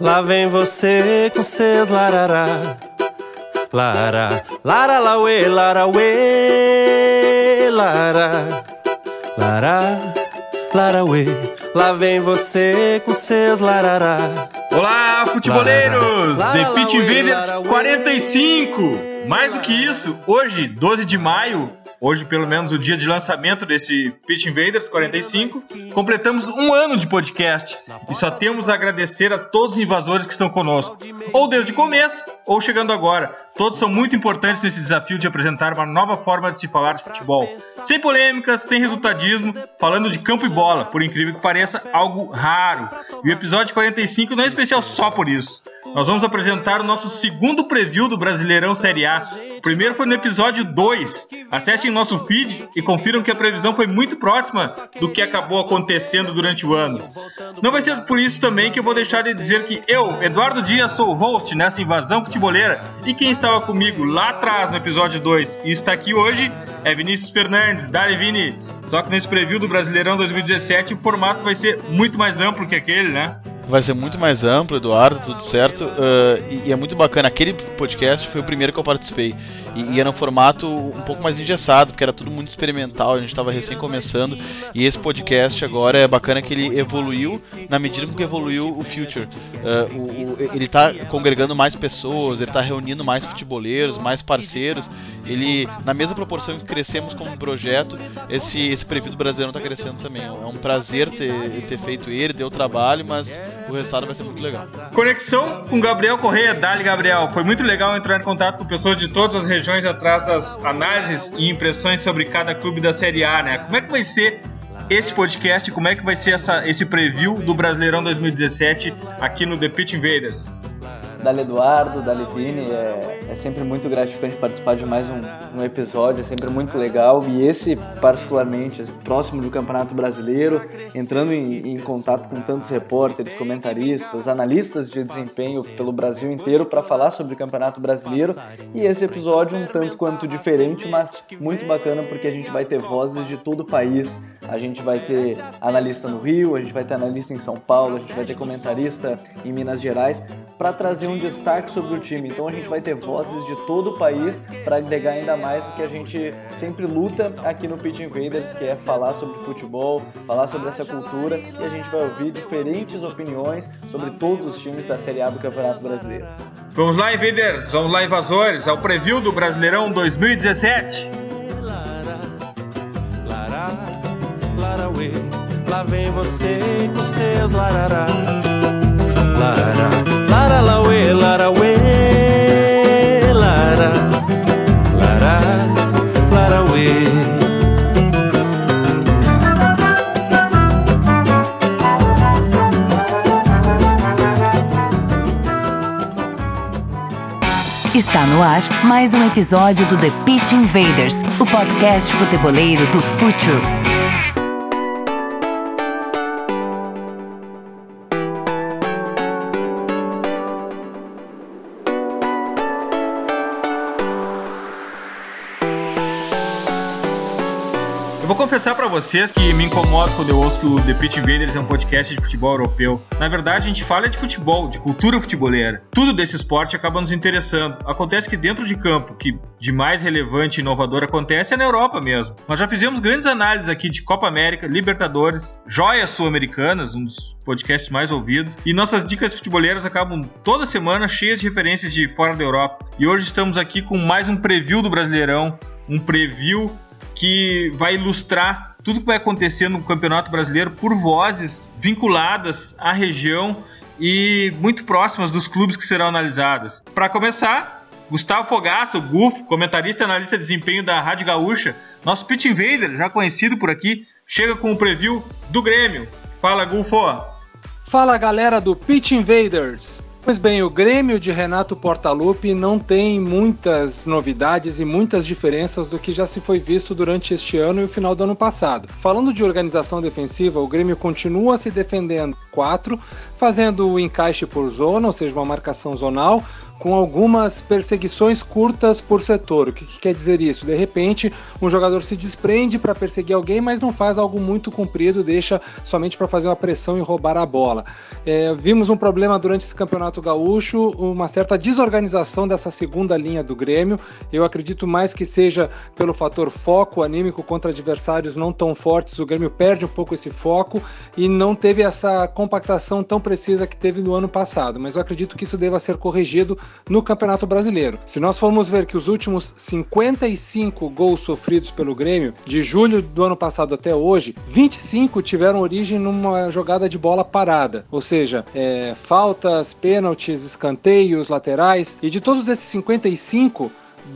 Lá vem você com seus larará. Lara, lara, lauê, lara, uê, lara, lara, lara, uê. Lá vem você com seus larará. Olá, futeboleiros! Lara, The uê, Invaders lara, uê. 45! Mais do que isso, hoje, 12 de maio, hoje pelo menos o dia de lançamento desse Pitch Invaders 45, completamos um ano de podcast. E só temos a agradecer a todos os invasores que estão conosco, ou desde o começo, ou chegando agora. Todos são muito importantes nesse desafio de apresentar uma nova forma de se falar de futebol. Sem polêmicas, sem resultadismo, falando de campo e bola, por incrível que pareça, algo raro. E o episódio 45 não é especial só por isso. Nós vamos apresentar o nosso segundo preview do Brasileirão Série A. O primeiro foi no episódio 2. Acessem nosso feed e confiram que a previsão foi muito próxima do que acabou acontecendo durante o ano. Não vai ser por isso também que eu vou deixar de dizer que eu, Eduardo Dias, sou host nessa invasão futeboleira e quem estava comigo lá atrás no episódio 2 e está aqui hoje é Vinícius Fernandes. Dali, Vini! Só que nesse preview do Brasileirão 2017 o formato vai ser muito mais amplo que aquele, né? Vai ser muito mais amplo, Eduardo, tudo certo. uh, e, e é muito bacana. Aquele podcast foi o primeiro que eu participei. E, e era um formato um pouco mais engessado, porque era tudo muito experimental, a gente estava recém começando. E esse podcast agora é bacana que ele evoluiu na medida que evoluiu o Future. Uh, o- o- ele está congregando mais pessoas, ele está reunindo mais futeboleiros, mais parceiros. Ele, na mesma proporção que crescemos como projeto, esse, esse preview do Brasileirão está crescendo também. É um prazer ter, ter feito ele, deu trabalho, mas o resultado vai ser muito legal. Conexão com Gabriel Correia, Dali Gabriel. Foi muito legal entrar em contato com pessoas de todas as regiões atrás das análises e impressões sobre cada clube da Série A, né? Como é que vai ser esse podcast? Como é que vai ser essa, esse preview do Brasileirão 2017 aqui no The Pitch Invaders? Dali Eduardo, Dali Vini, é, é sempre muito gratificante participar de mais um, um episódio, é sempre muito legal. E esse, particularmente, próximo do Campeonato Brasileiro, entrando em, em contato com tantos repórteres, comentaristas, analistas de desempenho pelo Brasil inteiro para falar sobre o Campeonato Brasileiro. E esse episódio um tanto quanto diferente, mas muito bacana porque a gente vai ter vozes de todo o país. A gente vai ter analista no Rio, a gente vai ter analista em São Paulo, a gente vai ter comentarista em Minas Gerais para trazer um destaque sobre o time. Então a gente vai ter vozes de todo o país para agregar ainda mais o que a gente sempre luta aqui no Pitch Invaders, que é falar sobre futebol, falar sobre essa cultura e a gente vai ouvir diferentes opiniões sobre todos os times da Série A do Campeonato Brasileiro. Vamos lá, Invaders! Vamos lá, invasores! Ao preview do Brasileirão 2017. Lara, uê. Lá vem você com seus larará. Lara, lara, lauê, lara, uê. Lara, lara, lara, uê. Está no ar mais um episódio do The Pitch Invaders, o podcast futeboleiro do Futuro. Vocês que me incomoda quando eu ouço que o The Pitch Invaders é um podcast de futebol europeu. Na verdade, a gente fala de futebol, de cultura futeboleira. Tudo desse esporte acaba nos interessando. Acontece que dentro de campo, que de mais relevante e inovador acontece é na Europa mesmo. Nós já fizemos grandes análises aqui de Copa América, Libertadores, joias sul-americanas, um dos podcasts mais ouvidos. E nossas dicas futeboleiras acabam toda semana cheias de referências de fora da Europa. E hoje estamos aqui com mais um preview do Brasileirão, um preview que vai ilustrar tudo que vai acontecer no Campeonato Brasileiro por vozes vinculadas à região e muito próximas dos clubes que serão analisados. Para começar, Gustavo Fogaça, o Gufo, comentarista e analista de desempenho da Rádio Gaúcha, nosso Pitch Invader, já conhecido por aqui, chega com o preview do Grêmio. Fala, Gufo! Fala galera do Pitch Invaders! Pois bem, o Grêmio de Renato Portaluppi não tem muitas novidades e muitas diferenças do que já se foi visto durante este ano e o final do ano passado. Falando de organização defensiva, o Grêmio continua se defendendo 4, fazendo o encaixe por zona, ou seja, uma marcação zonal, com algumas perseguições curtas por setor. O que, que quer dizer isso? De repente, um jogador se desprende para perseguir alguém, mas não faz algo muito comprido, deixa somente para fazer uma pressão e roubar a bola. É, vimos um problema durante esse campeonato gaúcho, uma certa desorganização dessa segunda linha do Grêmio. Eu acredito mais que seja pelo fator foco anímico contra adversários não tão fortes. O Grêmio perde um pouco esse foco e não teve essa compactação tão precisa que teve no ano passado. Mas eu acredito que isso deva ser corrigido no Campeonato Brasileiro. Se nós formos ver que os últimos 55 gols sofridos pelo Grêmio, de julho do ano passado até hoje, 25 tiveram origem numa jogada de bola parada, ou seja, é, faltas, pênaltis, escanteios, laterais, e de todos esses 55,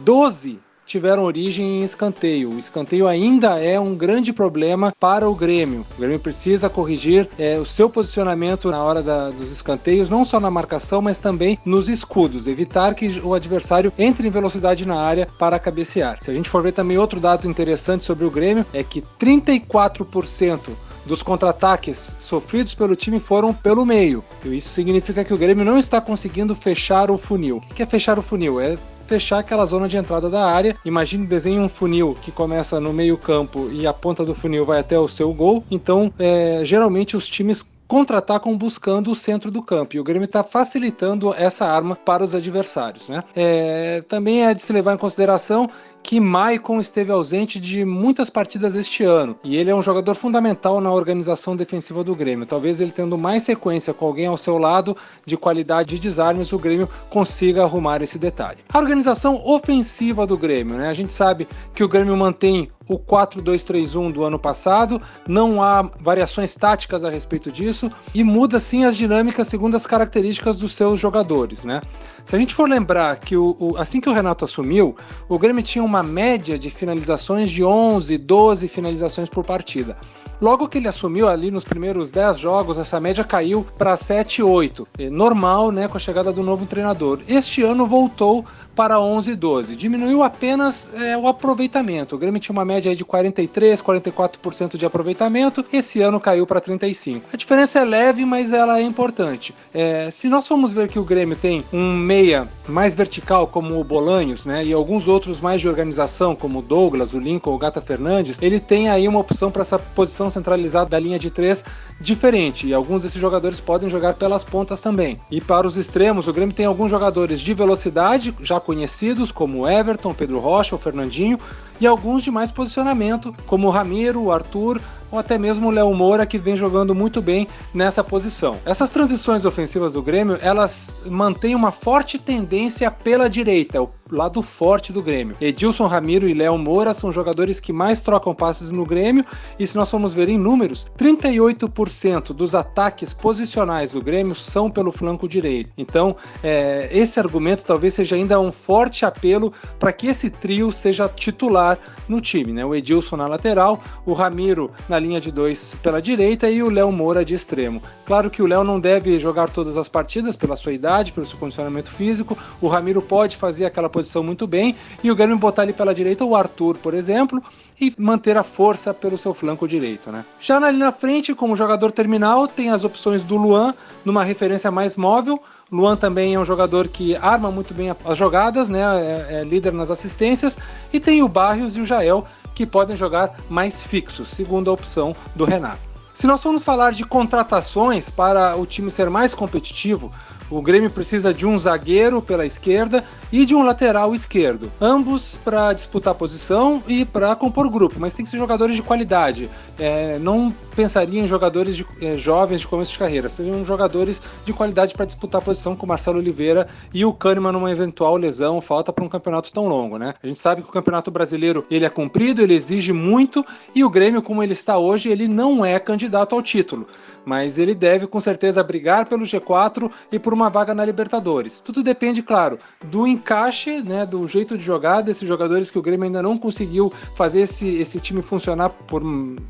12 tiveram origem em escanteio. O escanteio ainda é um grande problema para o Grêmio. O Grêmio precisa corrigir é, o seu posicionamento na hora da, dos escanteios, não só na marcação, mas também nos escudos, evitar que o adversário entre em velocidade na área para cabecear. Se a gente for ver também outro dado interessante sobre o Grêmio, é que 34% dos contra-ataques sofridos pelo time foram pelo meio. E isso significa que o Grêmio não está conseguindo fechar o funil. O que é fechar o funil? É fechar aquela zona de entrada da área. Imagine desenhe um funil que começa no meio campo e a ponta do funil vai até o seu gol. Então, é, geralmente os times contra-atacam buscando o centro do campo. E o Grêmio está facilitando essa arma para os adversários. Né? É, também é de se levar em consideração que Maicon esteve ausente de muitas partidas este ano e ele é um jogador fundamental na organização defensiva do Grêmio. Talvez ele tendo mais sequência com alguém ao seu lado de qualidade de desarmes, o Grêmio consiga arrumar esse detalhe. A organização ofensiva do Grêmio, né? A gente sabe que o Grêmio mantém o 4-2-3-1 do ano passado, não há variações táticas a respeito disso e muda sim as dinâmicas segundo as características dos seus jogadores, né? Se a gente for lembrar que o, o, assim que o Renato assumiu, o Grêmio tinha uma média de finalizações de 11, 12 finalizações por partida. Logo que ele assumiu ali nos primeiros 10 jogos, essa média caiu para 7, 8. Normal, né, com a chegada do novo treinador. Este ano voltou para 11 e 12. Diminuiu apenas é, o aproveitamento. O Grêmio tinha uma média de 43, 44% de aproveitamento. Esse ano caiu para 35. A diferença é leve, mas ela é importante. É, se nós formos ver que o Grêmio tem um meia mais vertical, como o Bolanhos, né, e alguns outros mais de organização, como o Douglas, o Lincoln, o Gata Fernandes, ele tem aí uma opção para essa posição centralizada da linha de três diferente. E alguns desses jogadores podem jogar pelas pontas também. E para os extremos, o Grêmio tem alguns jogadores de velocidade, já conhecidos como Everton, Pedro Rocha, o Fernandinho, e alguns de mais posicionamento, como o Ramiro, o Arthur, ou até mesmo o Léo Moura, que vem jogando muito bem nessa posição. Essas transições ofensivas do Grêmio, elas mantêm uma forte tendência pela direita, o lado forte do Grêmio. Edilson Ramiro e Léo Moura são jogadores que mais trocam passes no Grêmio, e se nós formos ver em números, 38% dos ataques posicionais do Grêmio são pelo flanco direito. Então, é, esse argumento talvez seja ainda um forte apelo para que esse trio seja titular no time, né? O Edilson na lateral, o Ramiro na linha de dois pela direita e o Léo Moura de extremo. Claro que o Léo não deve jogar todas as partidas pela sua idade, pelo seu condicionamento físico. O Ramiro pode fazer aquela posição muito bem e o Grêmio botar ali pela direita o Arthur, por exemplo, e manter a força pelo seu flanco direito, né? Já ali na frente, como jogador terminal, tem as opções do Luan, numa referência mais móvel. Luan também é um jogador que arma muito bem as jogadas, né? É, é líder nas assistências. E tem o Barrios e o Jael, que podem jogar mais fixos, segundo a opção do Renato. Se nós formos falar de contratações para o time ser mais competitivo, o Grêmio precisa de um zagueiro pela esquerda e de um lateral esquerdo, ambos para disputar posição e para compor grupo, mas tem que ser jogadores de qualidade. É, não pensaria em jogadores de, é, jovens de começo de carreira, seriam jogadores de qualidade para disputar posição com Marcelo Oliveira e o Kahneman numa eventual lesão, falta para um campeonato tão longo, né? A gente sabe que o campeonato brasileiro ele é cumprido, ele exige muito e o Grêmio, como ele está hoje, ele não é candidato ao título, mas ele deve com certeza brigar pelo G4 e por uma vaga na Libertadores. Tudo depende, claro, do encaixe, né, do jeito de jogar desses jogadores que o Grêmio ainda não conseguiu fazer esse, esse time funcionar por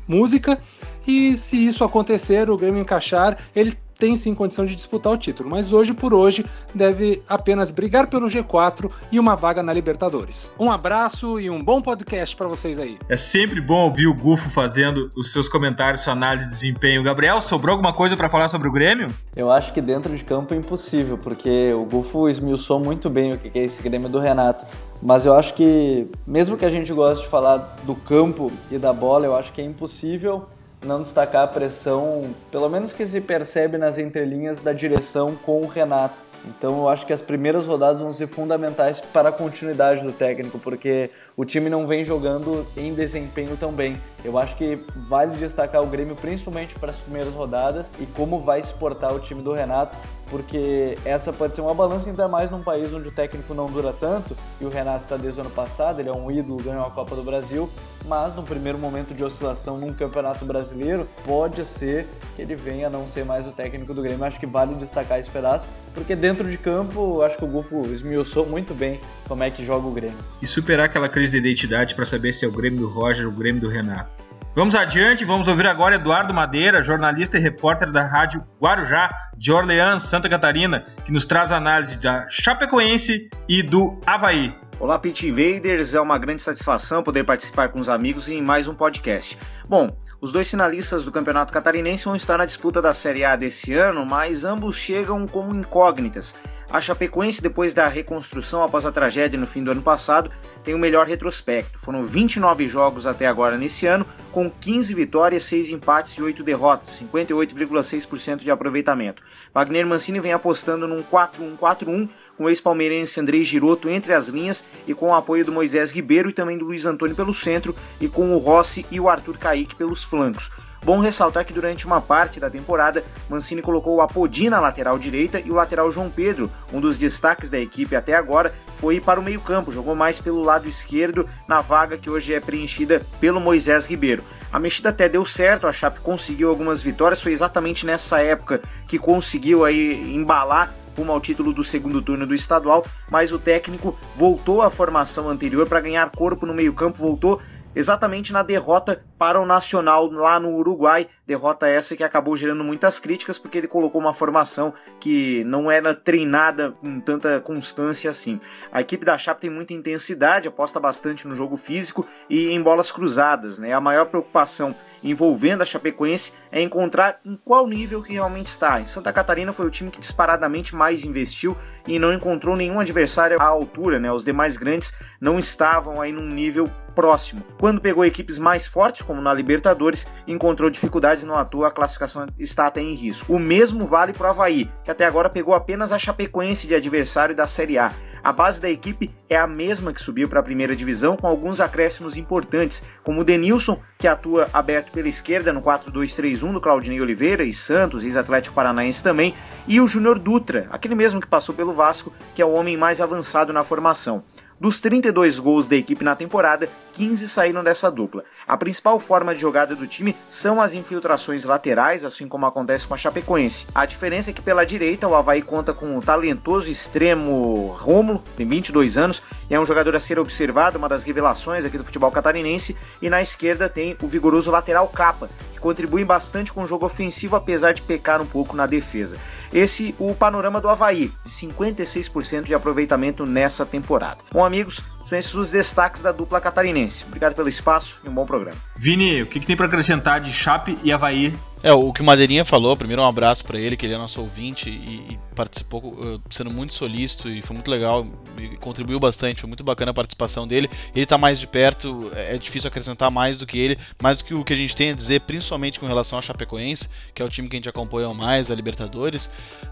música. E se isso acontecer, o Grêmio encaixar, ele tem sim condição de disputar o título, mas hoje por hoje deve apenas brigar pelo G4 e uma vaga na Libertadores. Um abraço e um bom podcast para vocês aí. É sempre bom ouvir o Gufo fazendo os seus comentários, sua análise de desempenho. Gabriel, sobrou alguma coisa para falar sobre o Grêmio? Eu acho que dentro de campo é impossível, porque o Gufo esmiuçou muito bem o que é esse Grêmio do Renato. Mas eu acho que, mesmo que a gente goste de falar do campo e da bola, eu acho que é impossível não destacar a pressão, pelo menos que se percebe nas entrelinhas da direção com o Renato. Então eu acho que as primeiras rodadas vão ser fundamentais para a continuidade do técnico, porque o time não vem jogando em desempenho tão bem. Eu acho que vale destacar o Grêmio principalmente para as primeiras rodadas e como vai se portar o time do Renato, porque essa pode ser uma balança ainda mais num país onde o técnico não dura tanto, e o Renato está desde o ano passado, ele é um ídolo, ganhou a Copa do Brasil, mas no primeiro momento de oscilação num campeonato brasileiro, pode ser que ele venha a não ser mais o técnico do Grêmio. Acho que vale destacar esse pedaço, porque dentro de campo, acho que o Gufo esmiuçou muito bem como é que joga o Grêmio. E superar aquela crise de identidade para saber se é o Grêmio do Roger ou o Grêmio do Renato. Vamos adiante, vamos ouvir agora Eduardo Madeira, jornalista e repórter da Rádio Guarujá, de Orleans, Santa Catarina, que nos traz a análise da Chapecoense e do Havaí. Olá, Pit Invaders, é uma grande satisfação poder participar com os amigos em mais um podcast. Bom, os dois finalistas do Campeonato Catarinense vão estar na disputa da Série A desse ano, mas ambos chegam como incógnitas. A Chapecoense, depois da reconstrução após a tragédia no fim do ano passado, tem o melhor retrospecto. Foram 29 jogos até agora nesse ano, com 15 vitórias, 6 empates e 8 derrotas, 58,6% de aproveitamento. Wagner Mancini vem apostando num 4-1-4-1 com o ex-palmeirense Andrei Giroto entre as linhas e com o apoio do Moisés Ribeiro e também do Luiz Antônio pelo centro e com o Rossi e o Arthur Caíque pelos flancos. Bom ressaltar que durante uma parte da temporada, Mancini colocou o Apodi na lateral direita e o lateral João Pedro, um dos destaques da equipe até agora, foi para o meio-campo, jogou mais pelo lado esquerdo na vaga que hoje é preenchida pelo Moisés Ribeiro. A mexida até deu certo, a Chape conseguiu algumas vitórias, foi exatamente nessa época que conseguiu aí embalar rumo ao título do segundo turno do estadual, mas o técnico voltou à formação anterior para ganhar corpo no meio-campo, voltou exatamente na derrota para o Nacional lá no Uruguai. Derrota essa que acabou gerando muitas críticas porque ele colocou uma formação que não era treinada com tanta constância assim. A equipe da Chape tem muita intensidade, aposta bastante no jogo físico e em bolas cruzadas. Né? A maior preocupação envolvendo a Chapecoense é encontrar em qual nível que realmente está. Em Santa Catarina foi o time que disparadamente mais investiu e não encontrou nenhum adversário à altura, né? Os demais grandes não estavam aí num nível próximo. Quando pegou equipes mais fortes, como na Libertadores, encontrou dificuldades no atua, a classificação está até em risco. O mesmo vale para o Havaí, que até agora pegou apenas a Chapecoense de adversário da Série A. A base da equipe é a mesma que subiu para a primeira divisão, com alguns acréscimos importantes, como o Denilson, que atua aberto pela esquerda no 4-2-3-1 do Claudinei Oliveira e Santos, ex-Atlético Paranaense também, e o Júnior Dutra, aquele mesmo que passou pelo Vasco, que é o homem mais avançado na formação. Dos 32 gols da equipe na temporada, 15 saíram dessa dupla. A principal forma de jogada do time são as infiltrações laterais, assim como acontece com a Chapecoense. A diferença é que pela direita o Havaí conta com o talentoso extremo Rômulo, tem 22 anos, e é um jogador a ser observado, uma das revelações aqui do futebol catarinense, e na esquerda tem o vigoroso lateral Capa, que contribui bastante com o jogo ofensivo, apesar de pecar um pouco na defesa. Esse o panorama do Havaí, de 56% de aproveitamento nessa temporada. Bom, amigos, são esses os destaques da dupla catarinense. Obrigado pelo espaço e um bom programa. Vini, o que, que tem para acrescentar de Chape e Havaí é, o que o Madeirinha falou, primeiro um abraço para ele, que ele é nosso ouvinte e, e participou uh, sendo muito solícito e foi muito legal, e contribuiu bastante, foi muito bacana a participação dele. Ele tá mais de perto, é, é difícil acrescentar mais do que ele, mais do que o que a gente tem a dizer, principalmente com relação a Chapecoense, que é o time que a gente acompanha mais, a Libertadores,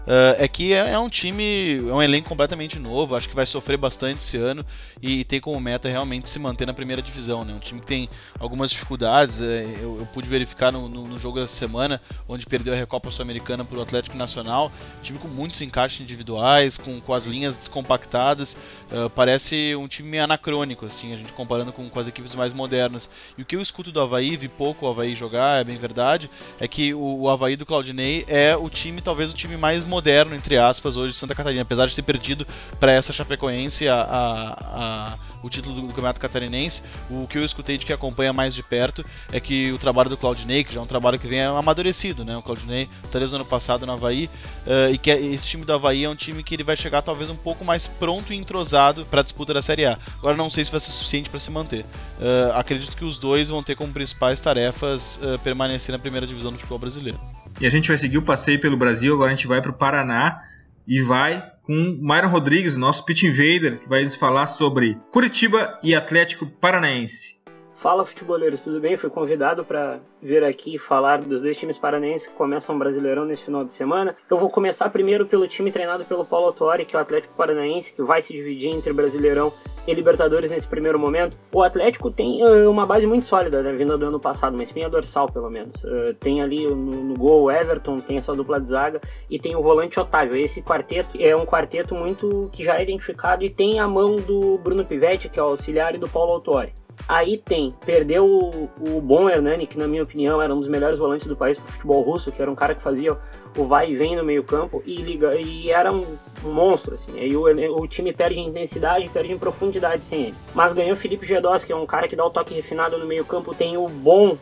uh, é que é, é, um time, é um elenco completamente novo, acho que vai sofrer bastante esse ano e tem como meta realmente se manter na primeira divisão, né? Um time que tem algumas dificuldades, é, eu, eu, pude verificar no, no, no jogo dessa semana semana, onde perdeu a Recopa Sul-Americana para o Atlético Nacional. Time com muitos encaixes individuais, com, com as linhas descompactadas. Uh, parece um time anacrônico, assim, a gente comparando com, com as equipes mais modernas. E o que eu escuto do Havaí, vi pouco o Havaí jogar, é bem verdade, é que o, o Havaí do Claudinei é o time, talvez o time mais moderno, entre aspas, hoje de Santa Catarina, apesar de ter perdido para essa Chapecoense a, a, a o título do, Campeonato Catarinense. O que eu escutei de que acompanha mais de perto é que o trabalho do Claudinei, que já é um trabalho que vem amadurecido, né? O Claudinei tá desde o ano passado no Havaí, uh, e que é, esse time do Havaí é um time que ele vai chegar talvez um pouco mais pronto e entrosado para a disputa da Série A. Agora não sei se vai ser suficiente para se manter. Uh, acredito que os dois vão ter como principais tarefas uh, permanecer na primeira divisão do futebol brasileiro. E a gente vai seguir o passeio pelo Brasil, agora a gente vai para o Paraná e vai com Myron Rodrigues, nosso pitch invader, que vai nos falar sobre Curitiba e Atlético Paranaense. Fala futeboleiros, tudo bem? Fui convidado para vir aqui falar dos dois times paranaenses que começam o Brasileirão nesse final de semana. Eu vou começar primeiro pelo time treinado pelo Paulo Autori, que é o Atlético Paranaense, que vai se dividir entre Brasileirão e Libertadores nesse primeiro momento. O Atlético tem uh, uma base muito sólida, né, vinda do ano passado, uma espinha dorsal pelo menos. Uh, tem ali no, no gol o Everton, tem essa dupla de zaga e tem o volante Otávio. Esse quarteto é um quarteto muito que já é identificado e tem a mão do Bruno Pivetti, que é o auxiliar, e do Paulo Autori. Aí tem, perdeu o, o bom Hernani, que na minha opinião era um dos melhores volantes do país pro futebol russo, que era um cara que fazia o vai e vem no meio campo e liga e era um, monstro assim. Aí o, o, time perde em intensidade, perde em profundidade sem ele. Mas ganhou o Felipe Gedós, que é um cara que dá o toque refinado no meio campo, tem o bom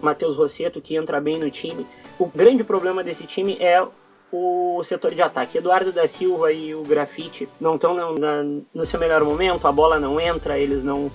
Matheus Rosseto que entra bem no time. O grande problema desse time é o setor de ataque. Eduardo da Silva e o Grafite não estão no seu melhor momento, a bola não entra, eles não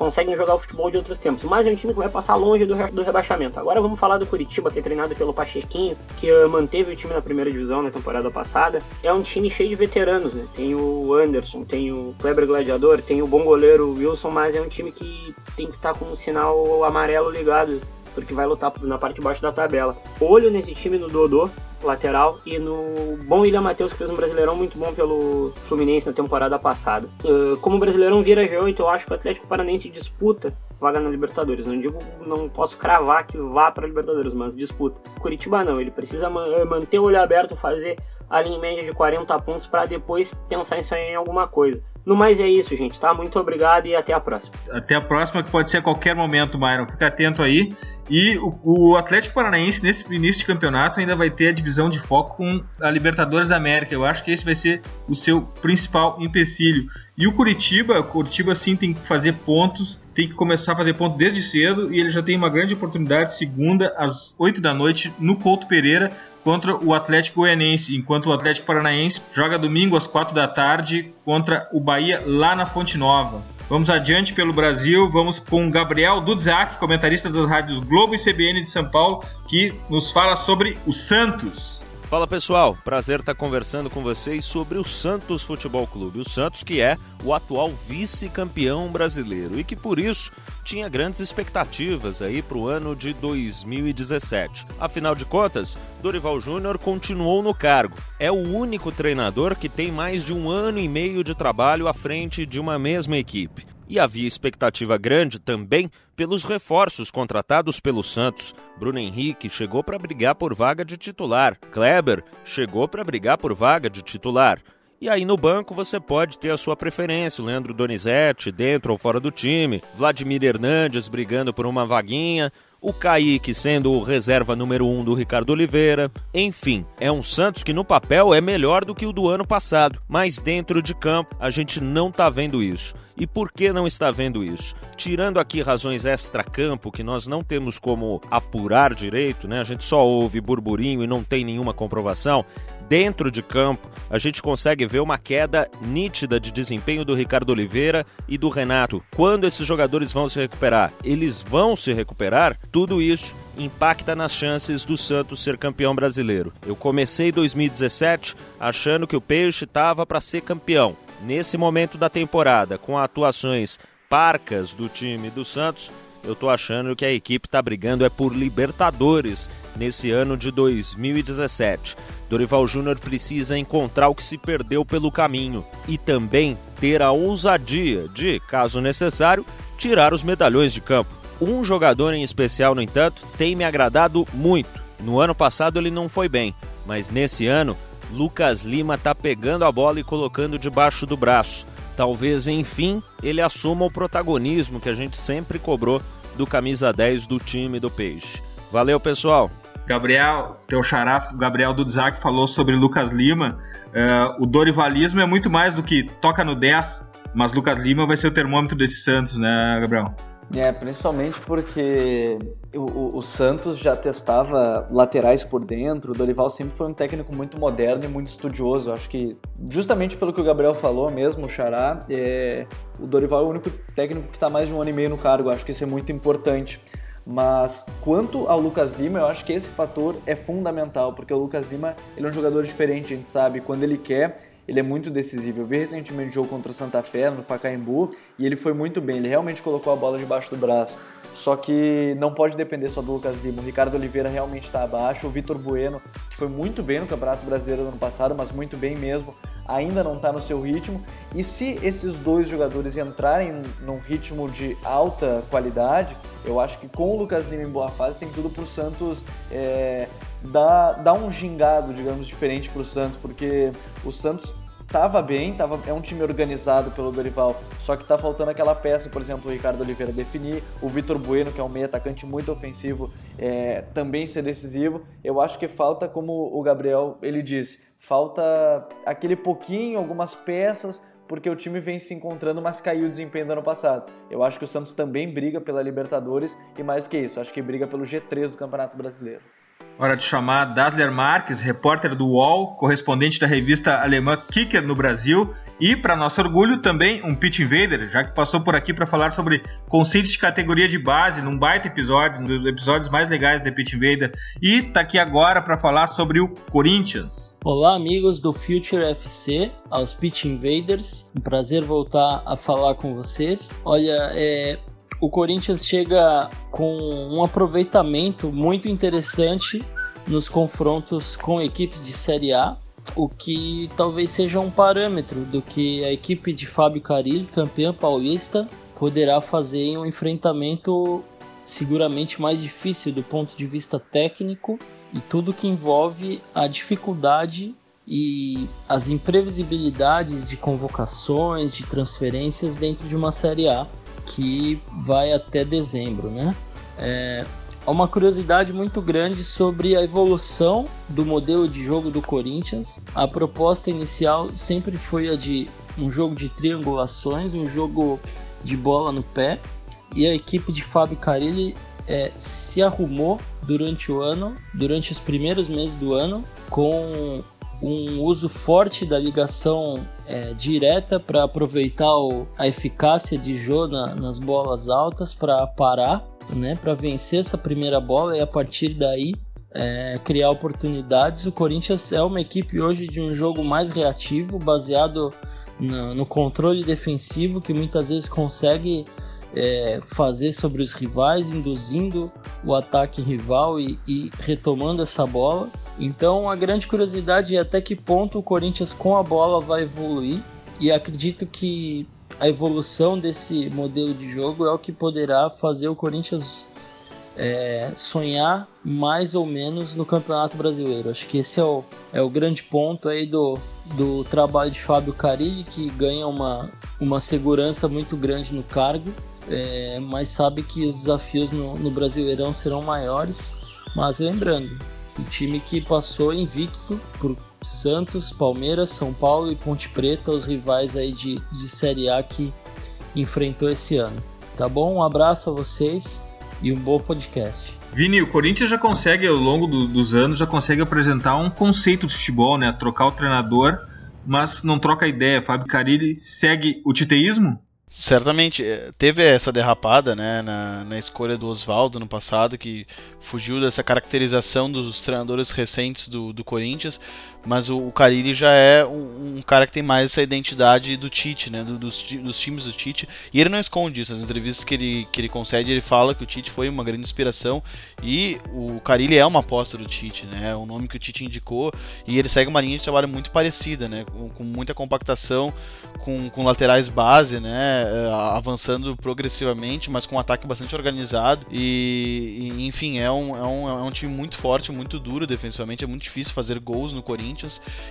conseguem jogar o futebol de outros tempos. Mas é um time que vai passar longe do, do rebaixamento. Agora vamos falar do Curitiba, que é treinado pelo Pachequinho, que uh, manteve o time na primeira divisão na temporada passada. É um time cheio de veteranos, né? Tem o Anderson, tem o Kleber Gladiador, tem o bom goleiro Wilson, mas é um time que tem que estar tá com o um sinal amarelo ligado porque vai lutar na parte de baixo da tabela. Olho nesse time no Dodô, lateral, e no bom William Matheus, que fez um brasileirão muito bom pelo Fluminense na temporada passada. Uh, como o brasileirão vira G8, eu acho que o Atlético Paranaense disputa vaga na Libertadores. Não digo, não posso cravar que vá para a Libertadores, mas disputa. Curitiba não, ele precisa manter o olho aberto, fazer a linha média de 40 pontos para depois pensar em sair em alguma coisa. No mais é isso, gente, tá? Muito obrigado e até a próxima. Até a próxima, que pode ser a qualquer momento, Myron. Fica atento aí. E o, Atlético Paranaense, nesse início de campeonato, ainda vai ter a divisão de foco com a Libertadores da América. Eu acho que esse vai ser o seu principal empecilho. E o Curitiba, o Curitiba sim tem que fazer pontos, tem que começar a fazer ponto desde cedo. E ele já tem uma grande oportunidade, segunda, às 8 da noite, no Couto Pereira, contra o Atlético Goianense, enquanto o Atlético Paranaense joga domingo às 4 da tarde contra o Bahia lá na Fonte Nova. Vamos adiante pelo Brasil, vamos com Gabriel Dudzak, comentarista das rádios Globo e CBN de São Paulo, que nos fala sobre o Santos. Fala pessoal, prazer estar conversando com vocês sobre o Santos Futebol Clube. O Santos que é o atual vice-campeão brasileiro e que por isso tinha grandes expectativas aí para o ano de 2017. Afinal de contas, Dorival Júnior continuou no cargo. É o único treinador que tem mais de um ano e meio de trabalho à frente de uma mesma equipe. E havia expectativa grande também pelos reforços contratados pelo Santos. Bruno Henrique chegou para brigar por vaga de titular. Kleber chegou para brigar por vaga de titular. E aí no banco você pode ter a sua preferência, o Leandro Donizete dentro ou fora do time, Vladimir Hernandes brigando por uma vaguinha, o Kaique sendo o reserva número 1 um do Ricardo Oliveira. Enfim, é um Santos que no papel é melhor do que o do ano passado, mas dentro de campo a gente não tá vendo isso. E por que não está vendo isso? Tirando aqui razões extra-campo que nós não temos como apurar direito, né? A gente só ouve burburinho e não tem nenhuma comprovação dentro de campo, a gente consegue ver uma queda nítida de desempenho do Ricardo Oliveira e do Renato. Quando esses jogadores vão se recuperar? Eles vão se recuperar? Tudo isso impacta nas chances do Santos ser campeão brasileiro. Eu comecei 2017 achando que o Peixe estava para ser campeão. Nesse momento da temporada, com atuações parcas do time do Santos, eu tô achando que a equipe está brigando é por Libertadores nesse ano de 2017. Dorival Júnior precisa encontrar o que se perdeu pelo caminho e também ter a ousadia de, caso necessário, tirar os medalhões de campo. Um jogador em especial, no entanto, tem me agradado muito. No ano passado ele não foi bem, mas nesse ano Lucas Lima está pegando a bola e colocando debaixo do braço. Talvez, enfim, ele assuma o protagonismo que a gente sempre cobrou do camisa 10 do time do Peixe. Valeu, pessoal! Gabriel, teu xará, Gabriel Dudzak falou sobre Lucas Lima. Uh, o Dorivalismo é muito mais do que toca no 10, Mas Lucas Lima vai ser o termômetro desse Santos, né, Gabriel? É, principalmente porque o, o, Santos já testava laterais por dentro, o Dorival sempre foi um técnico muito moderno e muito estudioso. Acho que, justamente pelo que o Gabriel falou mesmo, o Xará, é, o Dorival é o único técnico que está mais de um ano e meio no cargo. Acho que isso é muito importante. Mas quanto ao Lucas Lima, eu acho que esse fator é fundamental, porque o Lucas Lima ele é um jogador diferente, a gente sabe. Quando ele quer, ele é muito decisivo. Eu vi recentemente o jogo contra o Santa Fé no Pacaembu e ele foi muito bem. Ele realmente colocou a bola debaixo do braço. Só que não pode depender só do Lucas Lima. O Ricardo Oliveira realmente está abaixo. O Vitor Bueno, que foi muito bem no Campeonato Brasileiro do ano passado, mas muito bem mesmo, ainda não está no seu ritmo. E se esses dois jogadores entrarem num ritmo de alta qualidade, eu acho que com o Lucas Lima em boa fase tem tudo para o Santos é, dar, dar um gingado, digamos, diferente para o Santos, porque o Santos tava bem, tava, é um time organizado pelo Dorival, só que tá faltando aquela peça, por exemplo, o Ricardo Oliveira definir, o Vitor Bueno, que é um meio atacante muito ofensivo, é, também ser decisivo. Eu acho que falta, como o Gabriel ele disse, falta aquele pouquinho, algumas peças, porque o time vem se encontrando, mas caiu o desempenho do ano passado. Eu acho que o Santos também briga pela Libertadores e mais que isso, acho que briga pelo G3 do Campeonato Brasileiro. Hora de chamar Dasler Marques, repórter do UOL, correspondente da revista alemã Kicker no Brasil e, para nosso orgulho, também um Pitch Invader, já que passou por aqui para falar sobre conceitos de categoria de base, num baita episódio, um dos episódios mais legais do Pitch Invader, e tá aqui agora para falar sobre o Corinthians. Olá, amigos do Future FC, aos Pitch Invaders, um prazer voltar a falar com vocês. Olha, é, o Corinthians chega com um aproveitamento muito interessante nos confrontos com equipes de Série A, o que talvez seja um parâmetro do que a equipe de Fábio Carilli, campeã paulista, poderá fazer em um enfrentamento seguramente mais difícil do ponto de vista técnico e tudo que envolve a dificuldade e as imprevisibilidades de convocações, de transferências dentro de uma Série A que vai até dezembro, né? É, uma curiosidade muito grande sobre a evolução do modelo de jogo do Corinthians. A proposta inicial sempre foi a de um jogo de triangulações, um jogo de bola no pé, e a equipe de Fábio Carilli é, se arrumou durante o ano, durante os primeiros meses do ano, com um uso forte da ligação é, direta para aproveitar o, a eficácia de Jô na, nas bolas altas para parar, né, para vencer essa primeira bola e a partir daí é, criar oportunidades. O Corinthians é uma equipe hoje de um jogo mais reativo, baseado no, no controle defensivo, que muitas vezes consegue é, fazer sobre os rivais, induzindo o ataque rival e, e retomando essa bola. Então a grande curiosidade é até que ponto o Corinthians com a bola vai evoluir e acredito que a evolução desse modelo de jogo é o que poderá fazer o Corinthians é, sonhar mais ou menos no Campeonato Brasileiro. Acho que esse é o, é o grande ponto aí do, do trabalho de Fábio Carilli, que ganha uma, uma segurança muito grande no cargo, é, mas sabe que os desafios no, no Brasileirão serão maiores. Mas lembrando, um time que passou invicto por Santos, Palmeiras, São Paulo e Ponte Preta, os rivais aí de, de Série A que enfrentou esse ano. Tá bom? Um abraço a vocês e um bom podcast. Vini, o Corinthians já consegue, ao longo do, dos anos, já consegue apresentar um conceito de futebol, né? Trocar o treinador, mas não troca a ideia. Fábio Carilli segue o titeísmo? Certamente, eh, teve essa derrapada né, na, na escolha do Oswaldo no passado, que fugiu dessa caracterização dos treinadores recentes do, do Corinthians, mas o, o Carilli já é um, um, cara que tem mais essa identidade do Tite, né, do, dos, dos, times do Tite, e ele não esconde isso, nas entrevistas que ele, que ele concede, ele fala que o Tite foi uma grande inspiração, e o Carilli é uma aposta do Tite, né, é um nome que o Tite indicou, e ele segue uma linha de trabalho muito parecida, né, com, com muita compactação, com, com laterais base, né, é, avançando progressivamente, mas com um ataque bastante organizado. E, e enfim, é um, é, um, é um time muito forte, muito duro defensivamente, é muito difícil fazer gols no Corinthians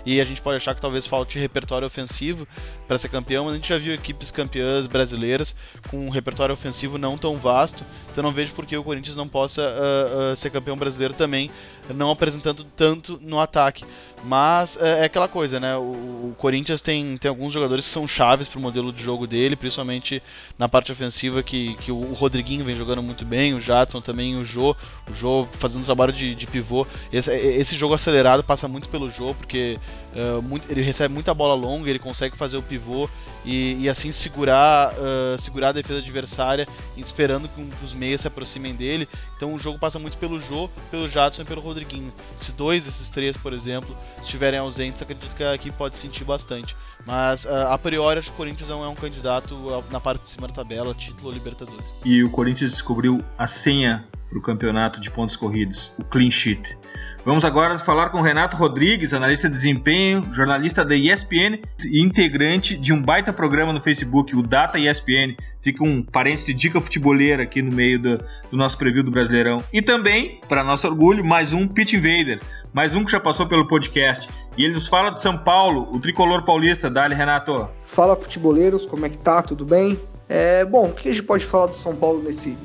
e a gente pode achar que talvez falte repertório ofensivo para ser campeão, mas a gente já viu equipes campeãs brasileiras com um repertório ofensivo não tão vasto, então não vejo por que o Corinthians não possa uh, uh, ser campeão brasileiro também, não apresentando tanto no ataque. Mas é, é aquela coisa, né? O, o, Corinthians tem, tem alguns jogadores que são chaves para o modelo de jogo dele, principalmente na parte ofensiva, que, que o Rodriguinho vem jogando muito bem, o Jadson também, o Jô, o Jô fazendo trabalho de, de pivô. Esse, esse jogo acelerado passa muito pelo Jô, porque uh, muito, ele recebe muita bola longa, ele consegue fazer o pivô e, e assim segurar, uh, segurar a defesa adversária, esperando que, um, que, os meias se aproximem dele. Então o jogo passa muito pelo Jô, pelo Jadson e pelo Rodriguinho. Se dois desses três, por exemplo, estiverem ausentes, acredito que a equipe pode sentir bastante. Mas uh, a priori acho que o Corinthians é um, é um candidato na parte de cima da tabela, título Libertadores. E o Corinthians descobriu a senha para o campeonato de pontos corridos, o clean sheet. Vamos agora falar com Renato Rodrigues, analista de desempenho, jornalista da ESPN e integrante de um baita programa no Facebook, o Data ESPN. Fica um parente de dica futeboleira aqui no meio do, do nosso preview do Brasileirão. E também, para nosso orgulho, mais um Pitch Invader, mais um que já passou pelo podcast. E ele nos fala de São Paulo, o tricolor paulista. Dali, Renato. Fala, futeboleiros, como é que tá? Tudo bem? É, bom, o que a gente pode falar do São Paulo nesse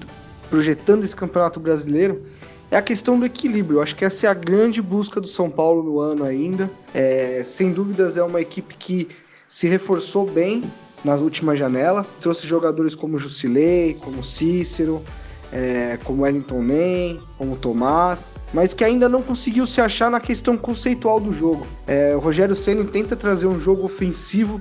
projetando esse campeonato brasileiro? É a questão do equilíbrio. Eu acho que essa é a grande busca do São Paulo no ano ainda. É, sem dúvidas, é uma equipe que se reforçou bem nas últimas janelas. Trouxe jogadores como Jusilei, como Cícero, é, como Wellington Nem, como Tomás, mas que ainda não conseguiu se achar na questão conceitual do jogo. É, o Rogério Senna tenta trazer um jogo ofensivo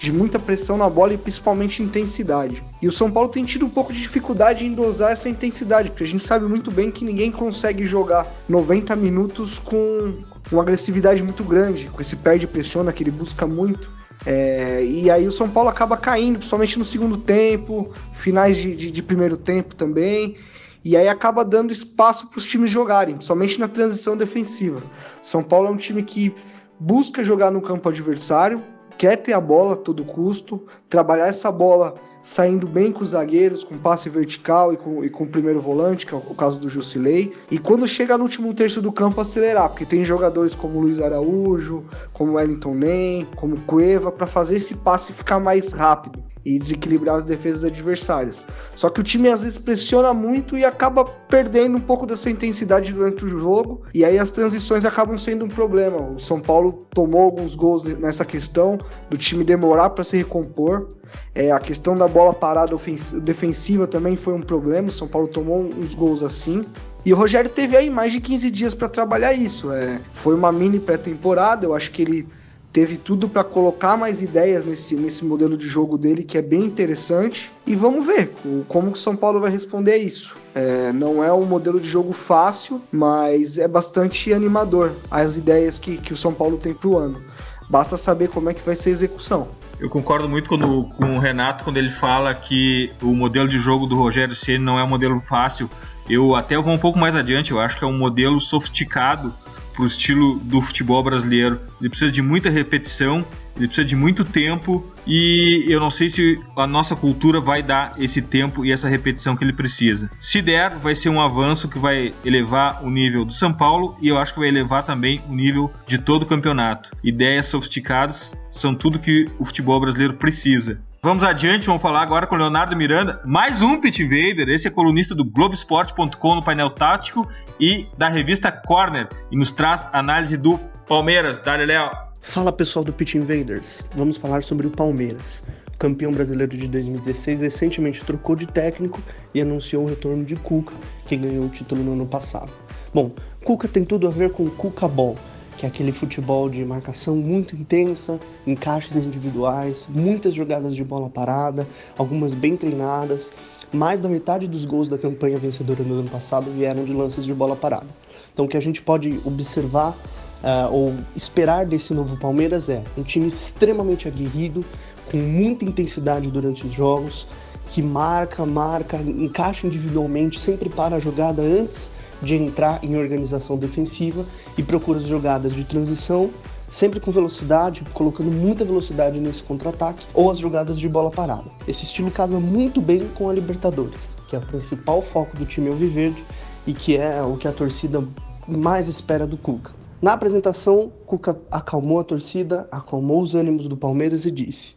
de muita pressão na bola e principalmente intensidade. E o São Paulo tem tido um pouco de dificuldade em dosar essa intensidade, porque a gente sabe muito bem que ninguém consegue jogar 90 minutos com uma agressividade muito grande, com esse perde pressiona que ele busca muito. É, e aí o São Paulo acaba caindo, principalmente no segundo tempo, finais de, de, de primeiro tempo também. E aí acaba dando espaço para os times jogarem, somente na transição defensiva. São Paulo é um time que busca jogar no campo adversário, quer ter a bola a todo custo, trabalhar essa bola saindo bem com os zagueiros, com passe vertical e com, e com o primeiro volante, que é o caso do Jusilei. E quando chega no último terço do campo, acelerar, porque tem jogadores como Luiz Araújo, como Wellington Nem, como Cueva, para fazer esse passe ficar mais rápido e desequilibrar as defesas adversárias. Só que o time às vezes pressiona muito e acaba perdendo um pouco dessa intensidade durante o jogo, e aí as transições acabam sendo um problema. O São Paulo tomou alguns gols nessa questão do time demorar para se recompor. É, a questão da bola parada defensiva também foi um problema. O São Paulo tomou uns gols assim. E o Rogério teve aí mais de 15 dias para trabalhar isso. É, foi uma mini pré-temporada, eu acho que ele teve tudo para colocar mais ideias nesse, nesse modelo de jogo dele, que é bem interessante. E vamos ver como o São Paulo vai responder a isso. É, não é um modelo de jogo fácil, mas é bastante animador as ideias que, que o São Paulo tem para o ano. Basta saber como é que vai ser a execução. Eu concordo muito quando, com o Renato quando ele fala que o modelo de jogo do Rogério Ceni não é um modelo fácil. Eu até vou um pouco mais adiante, eu acho que é um modelo sofisticado para o estilo do futebol brasileiro. Ele precisa de muita repetição, ele precisa de muito tempo e eu não sei se a nossa cultura vai dar esse tempo e essa repetição que ele precisa. Se der, vai ser um avanço que vai elevar o nível do São Paulo e eu acho que vai elevar também o nível de todo o campeonato. Ideias sofisticadas são tudo que o futebol brasileiro precisa. Vamos adiante, vamos falar agora com Leonardo Miranda. Mais um Pit Invader, esse é colunista do Globoesporte.com no painel tático e da revista Corner e nos traz análise do Palmeiras. Dale, Léo. Fala pessoal do Pit Invaders, vamos falar sobre o Palmeiras. O campeão brasileiro de 2016 recentemente trocou de técnico e anunciou o retorno de Cuca, que ganhou o título no ano passado. Bom, Cuca tem tudo a ver com o Cuca Ball, que é aquele futebol de marcação muito intensa, encaixes individuais, muitas jogadas de bola parada, algumas bem treinadas. Mais da metade dos gols da campanha vencedora no ano passado vieram de lances de bola parada. Então, o que a gente pode observar uh, ou esperar desse novo Palmeiras é um time extremamente aguerrido, com muita intensidade durante os jogos, que marca, marca, encaixa individualmente, sempre para a jogada antes de entrar em organização defensiva e procura as jogadas de transição sempre com velocidade, colocando muita velocidade nesse contra-ataque ou as jogadas de bola parada. Esse estilo casa muito bem com a Libertadores, que é o principal foco do time Alviverde e que é o que a torcida mais espera do Cuca. Na apresentação, Cuca acalmou a torcida, acalmou os ânimos do Palmeiras e disse: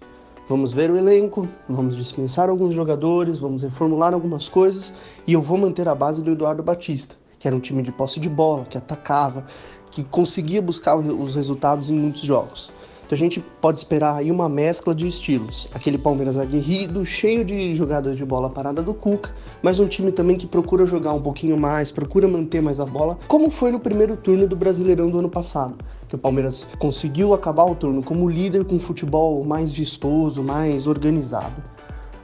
Vamos ver o elenco, vamos dispensar alguns jogadores, vamos reformular algumas coisas e eu vou manter a base do Eduardo Batista, que era um time de posse de bola, que atacava, que conseguia buscar os resultados em muitos jogos. A gente pode esperar aí uma mescla de estilos. Aquele Palmeiras aguerrido, cheio de jogadas de bola parada do Cuca, mas um time também que procura jogar um pouquinho mais, procura manter mais a bola, como foi no primeiro turno do Brasileirão do ano passado. Que o Palmeiras conseguiu acabar o turno como líder com um futebol mais vistoso, mais organizado.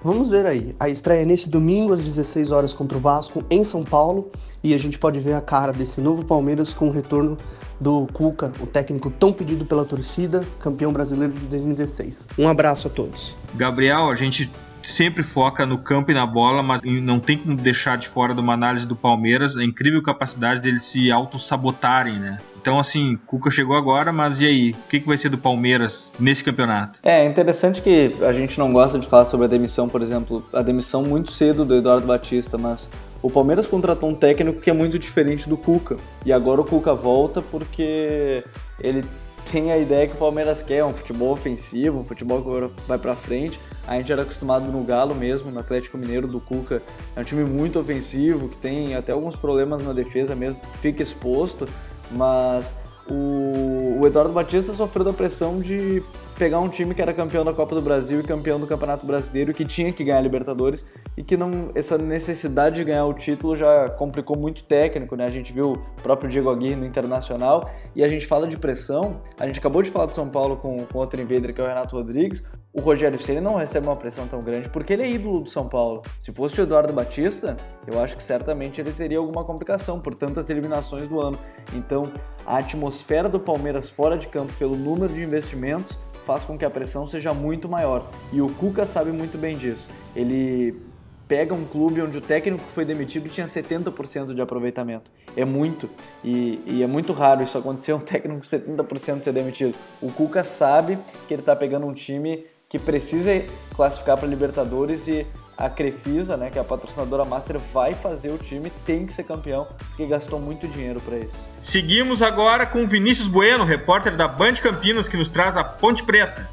Vamos ver aí. A estreia é nesse domingo às 16 horas contra o Vasco em São Paulo e a gente pode ver a cara desse novo Palmeiras com o retorno do Cuca, o técnico tão pedido pela torcida, campeão brasileiro de 2016. Um abraço a todos. Gabriel, a gente sempre foca no campo e na bola, mas não tem como deixar de fora de uma análise do Palmeiras a incrível capacidade deles se auto-sabotarem, né? Então, assim, Cuca chegou agora, mas e aí? O que, que vai ser do Palmeiras nesse campeonato? É interessante que a gente não gosta de falar sobre a demissão, por exemplo, a demissão muito cedo do Eduardo Batista, mas o Palmeiras contratou um técnico que é muito diferente do Cuca. E agora o Cuca volta porque ele tem a ideia que o Palmeiras quer, um futebol ofensivo, um futebol que vai para frente. A gente era acostumado no Galo mesmo, no Atlético Mineiro do Cuca. É um time muito ofensivo, que tem até alguns problemas na defesa mesmo, fica exposto, mas o, o Eduardo Batista sofreu da pressão de pegar um time que era campeão da Copa do Brasil e campeão do Campeonato Brasileiro, que tinha que ganhar a Libertadores e que não essa necessidade de ganhar o título já complicou muito o técnico, né? A gente viu o próprio Diego Aguirre no Internacional e a gente fala de pressão. A gente acabou de falar do São Paulo com, com outro invader que é o Renato Rodrigues. O Rogério Ceni não recebe uma pressão tão grande porque ele é ídolo do São Paulo. Se fosse o Eduardo Batista, eu acho que certamente ele teria alguma complicação por tantas eliminações do ano. Então, a atmosfera do Palmeiras fora de campo pelo número de investimentos faz com que a pressão seja muito maior. E o Cuca sabe muito bem disso. Ele pega um clube onde o técnico que foi demitido tinha 70% de aproveitamento. É muito. E, e, é muito raro isso acontecer, um técnico com 70% ser demitido. O Cuca sabe que ele está pegando um time que precisa classificar para Libertadores e a Crefisa, né, que é a patrocinadora master, vai fazer o time, tem que ser campeão, porque gastou muito dinheiro para isso. Seguimos agora com Vinícius Bueno, repórter da Band Campinas, que nos traz a Ponte Preta.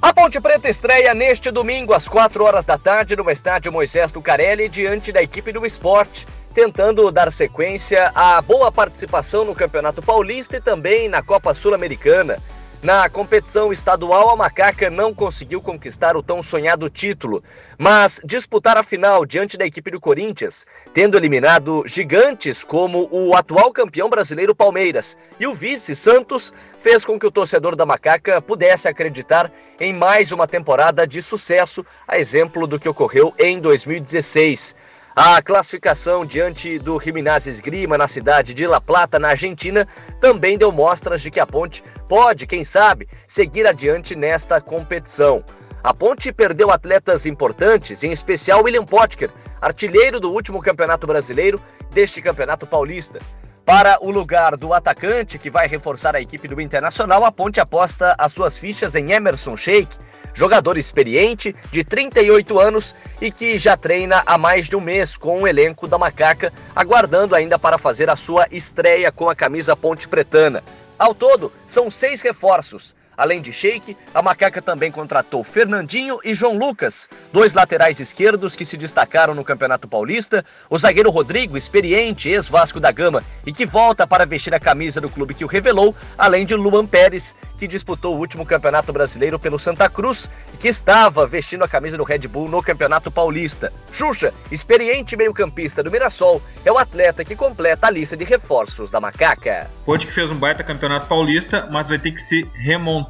A Ponte Preta estreia neste domingo às 4 horas da tarde no estádio Moisés Lucarelli diante da equipe do esporte, tentando dar sequência à boa participação no Campeonato Paulista e também na Copa Sul-Americana. Na competição estadual, a Macaca não conseguiu conquistar o tão sonhado título, mas disputar a final diante da equipe do Corinthians, tendo eliminado gigantes como o atual campeão brasileiro Palmeiras e o vice Santos, fez com que o torcedor da Macaca pudesse acreditar em mais uma temporada de sucesso, a exemplo do que ocorreu em 2016. A classificação diante do Gimnasia Esgrima na cidade de La Plata, na Argentina, também deu mostras de que a Ponte pode, quem sabe, seguir adiante nesta competição. A Ponte perdeu atletas importantes, em especial William Potker, artilheiro do último Campeonato Brasileiro deste Campeonato Paulista. Para o lugar do atacante que vai reforçar a equipe do Internacional, a Ponte aposta as suas fichas em Emerson Sheik, jogador experiente de 38 anos e que já treina há mais de um mês com o elenco da Macaca, aguardando ainda para fazer a sua estreia com a camisa Ponte Pretana. Ao todo, são seis reforços. Além de Sheik, a Macaca também contratou Fernandinho e João Lucas, dois laterais esquerdos que se destacaram no Campeonato Paulista, o zagueiro Rodrigo, experiente, ex-Vasco da Gama e que volta para vestir a camisa do clube que o revelou, além de Luan Pérez, que disputou o último Campeonato Brasileiro pelo Santa Cruz e que estava vestindo a camisa do Red Bull no Campeonato Paulista. Xuxa, experiente meio-campista do Mirassol, é o atleta que completa a lista de reforços da Macaca. Ponte que fez um baita Campeonato Paulista, mas vai ter que se remontar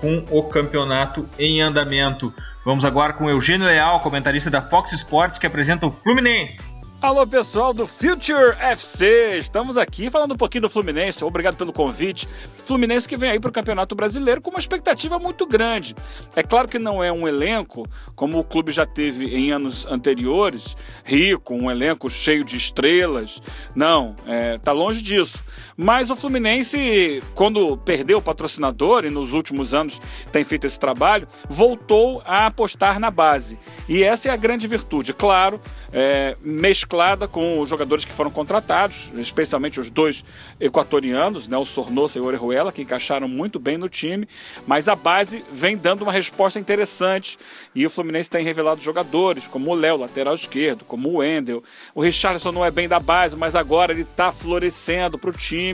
com o campeonato em andamento. Vamos agora com Eugênio Leal, comentarista da Fox Sports, que apresenta o Fluminense. Alô, pessoal do Future FC! Estamos aqui falando um pouquinho do Fluminense. Obrigado pelo convite. Fluminense que vem aí para o Campeonato Brasileiro com uma expectativa muito grande. É claro que não é um elenco como o clube já teve em anos anteriores, rico, um elenco cheio de estrelas. Não, é, tá longe disso. Mas o Fluminense, quando perdeu o patrocinador e nos últimos anos tem feito esse trabalho, voltou a apostar na base. E essa é a grande virtude. Claro, é, mesclada com os jogadores que foram contratados, especialmente os dois equatorianos, né, o Sornosa e o Orejuela, que encaixaram muito bem no time, mas a base vem dando uma resposta interessante e o Fluminense tem revelado jogadores como o Léo, lateral esquerdo, como o Wendel. O Richardson não é bem da base, mas agora ele está florescendo para o time.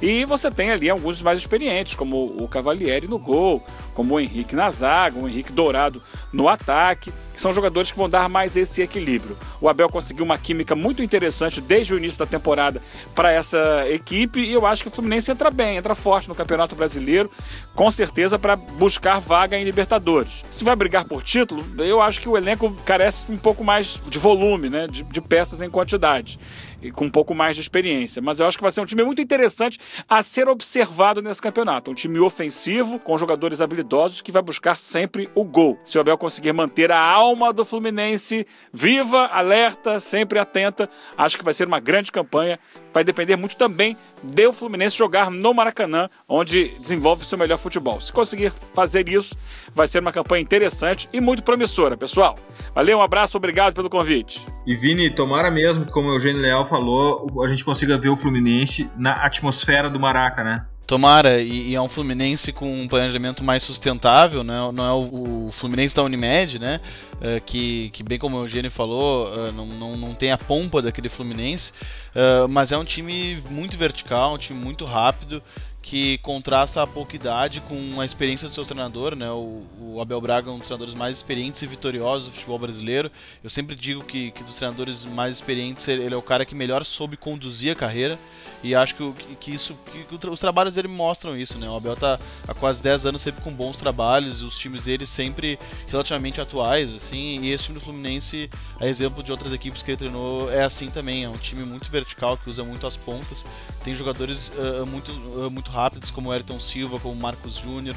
E você tem ali alguns mais experientes, como o Cavalieri no gol, como o Henrique na zaga, o Henrique Dourado no ataque que são jogadores que vão dar mais esse equilíbrio. O Abel conseguiu uma química muito interessante desde o início da temporada para essa equipe e eu acho que o Fluminense entra bem, entra forte no Campeonato Brasileiro, com certeza para buscar vaga em Libertadores. Se vai brigar por título, eu acho que o elenco carece um pouco mais de volume, né, de, de peças em quantidade e com um pouco mais de experiência. Mas eu acho que vai ser um time muito interessante a ser observado nesse campeonato. Um time ofensivo, com jogadores habilidosos, que vai buscar sempre o gol. Se o Abel conseguir manter a alma do Fluminense viva, alerta, sempre atenta, acho que vai ser uma grande campanha. Vai depender muito também do Fluminense jogar no Maracanã, onde desenvolve seu melhor futebol. Se conseguir fazer isso, vai ser uma campanha interessante e muito promissora, pessoal. Valeu, um abraço, obrigado pelo convite. E Vini, tomara mesmo como o Eugênio Leal falou, a gente consiga ver o Fluminense na atmosfera do Maraca, né? Tomara, e, e, é um Fluminense com um planejamento mais sustentável, né? não é o, o Fluminense da Unimed, né? Uh, que, que, bem como o Eugênio falou, uh, não, não, não tem a pompa daquele Fluminense, uh, mas é um time muito vertical, um time muito rápido, que contrasta a pouca idade com a experiência do seu treinador, né? O, o, Abel Braga é um dos treinadores mais experientes e vitoriosos do futebol brasileiro. Eu sempre digo que, que dos treinadores mais experientes ele é o cara que melhor soube conduzir a carreira e acho que, que isso que os trabalhos dele mostram isso, né? O Abel tá há quase 10 anos sempre com bons trabalhos, os times dele sempre relativamente atuais, assim, e esse time do Fluminense, a exemplo de outras equipes que ele treinou, é assim também, é um time muito vertical que usa muito as pontas, tem jogadores uh, muito uh, muito rápidos, como Ayrton Silva, como Marcos Júnior.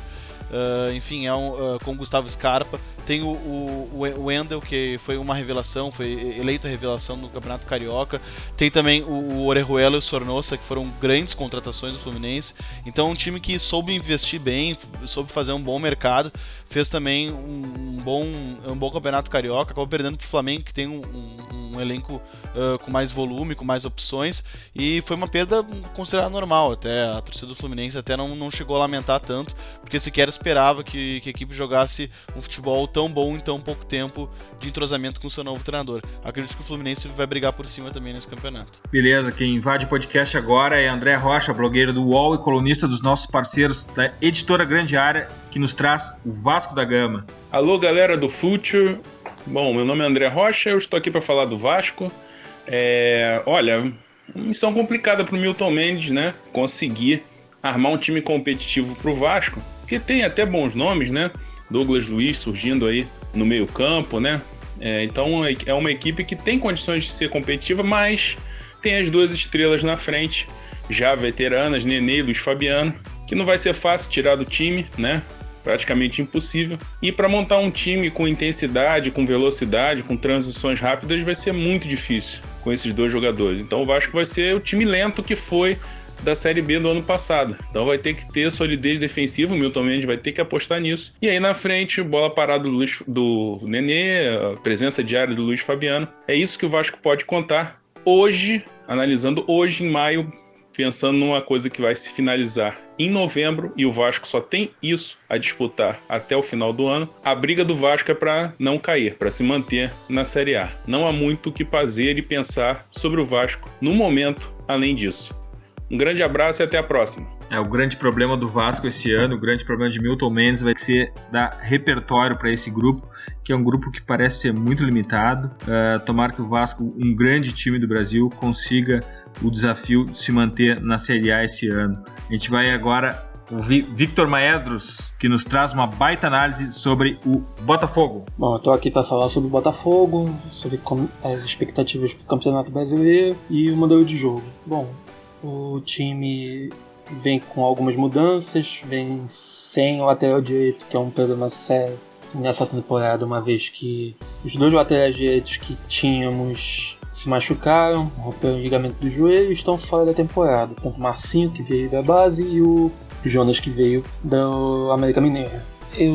Uh, enfim, é um, uh, com o Gustavo Scarpa. Tem o, o, o Wendel, que foi uma revelação, foi eleito a revelação no Campeonato Carioca. Tem também o, o Orejuela e o Sornosa, que foram grandes contratações do Fluminense. Então, um time que soube investir bem, soube fazer um bom mercado. Fez também um, bom, um bom Campeonato Carioca. Acabou perdendo para o Flamengo, que tem um, um, um elenco uh, com mais volume, com mais opções. E foi uma perda considerada normal. Até a torcida do Fluminense até não, não chegou a lamentar tanto, porque sequer esperava que, que a equipe jogasse um futebol tão bom em tão pouco tempo de entrosamento com o seu novo treinador. Acredito que o Fluminense vai brigar por cima também nesse campeonato. Beleza, quem invade o podcast agora é André Rocha, blogueiro do UOL e colunista dos nossos parceiros da editora Grande Área, que nos traz o Vasco da Gama. Alô, galera do Future. Bom, meu nome é André Rocha, eu estou aqui para falar do Vasco. É, olha, missão complicada para o Milton Mendes, né? Conseguir armar um time competitivo para o Vasco que tem até bons nomes, né? Douglas Luiz surgindo aí no meio-campo, né? É, então é uma equipe que tem condições de ser competitiva, mas tem as duas estrelas na frente, já veteranas, Nenê e Luiz Fabiano, que não vai ser fácil tirar do time, né? Praticamente impossível. E para montar um time com intensidade, com velocidade, com transições rápidas, vai ser muito difícil com esses dois jogadores. Então o Vasco vai ser o time lento que foi da Série B do ano passado. Então vai ter que ter solidez defensiva, o Milton Mendes vai ter que apostar nisso. E aí na frente, bola parada do, Luiz, do Nenê, presença diária do Luiz Fabiano. É isso que o Vasco pode contar hoje, analisando hoje em maio, pensando numa coisa que vai se finalizar em novembro e o Vasco só tem isso a disputar até o final do ano. A briga do Vasco é para não cair, para se manter na Série A. Não há muito o que fazer e pensar sobre o Vasco no momento além disso. Um grande abraço e até a próxima. É, o grande problema do Vasco esse ano, o grande problema de Milton Mendes vai ser dar repertório para esse grupo, que é um grupo que parece ser muito limitado. Uh, tomara que o Vasco, um grande time do Brasil, consiga o desafio de se manter na Série A esse ano. A gente vai agora o Victor Maedros, que nos traz uma baita análise sobre o Botafogo. Bom, eu tô aqui para falar sobre o Botafogo, sobre as expectativas para o Campeonato Brasileiro e o modelo de jogo. Bom, o time vem com algumas mudanças, vem sem o lateral direito, que é um problema sério nessa temporada, uma vez que os dois laterais direitos que tínhamos se machucaram, romperam o ligamento do joelho e estão fora da temporada. Tanto o Marcinho, que veio da base, e o Jonas, que veio da América Mineira.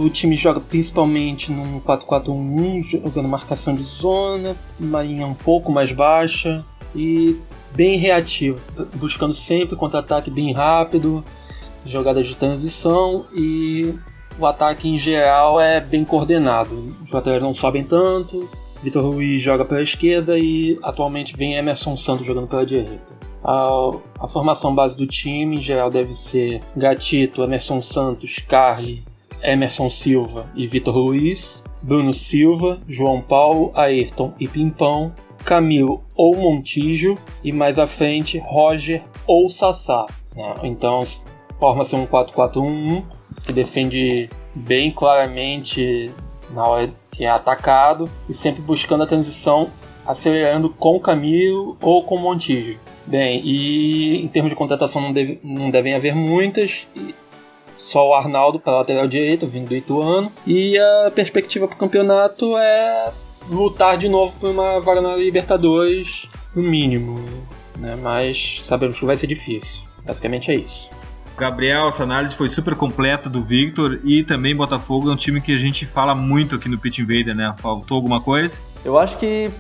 O time joga principalmente num 4-4-1, jogando marcação de zona, uma linha um pouco mais baixa e bem reativo, buscando sempre contra-ataque bem rápido, jogadas de transição e o ataque em geral é bem coordenado. Os laterais não sobem tanto, Vitor Ruiz joga pela esquerda e atualmente vem Emerson Santos jogando pela direita. A, a, formação base do time em geral deve ser Gatito, Emerson Santos, Carly, Emerson Silva e Vitor Luiz, Bruno Silva, João Paulo, Ayrton e Pimpão, Camilo ou Montijo e mais à frente Roger ou Sassá. Né? Então forma-se um 4-4-1-1 que defende bem claramente na hora que é atacado e sempre buscando a transição acelerando com Camilo ou com Montijo. Bem, e em termos de contratação não, deve, não devem haver muitas. Só o Arnaldo para lateral direito, vindo do Ituano. E a perspectiva para o campeonato é lutar de novo por uma vaga na Libertadores, no mínimo. Né? Mas sabemos que vai ser difícil. Basicamente é isso. Gabriel, essa análise foi super completa do Victor e também Botafogo é um time que a gente fala muito aqui no Pit Invader, né? Faltou alguma coisa? Eu acho que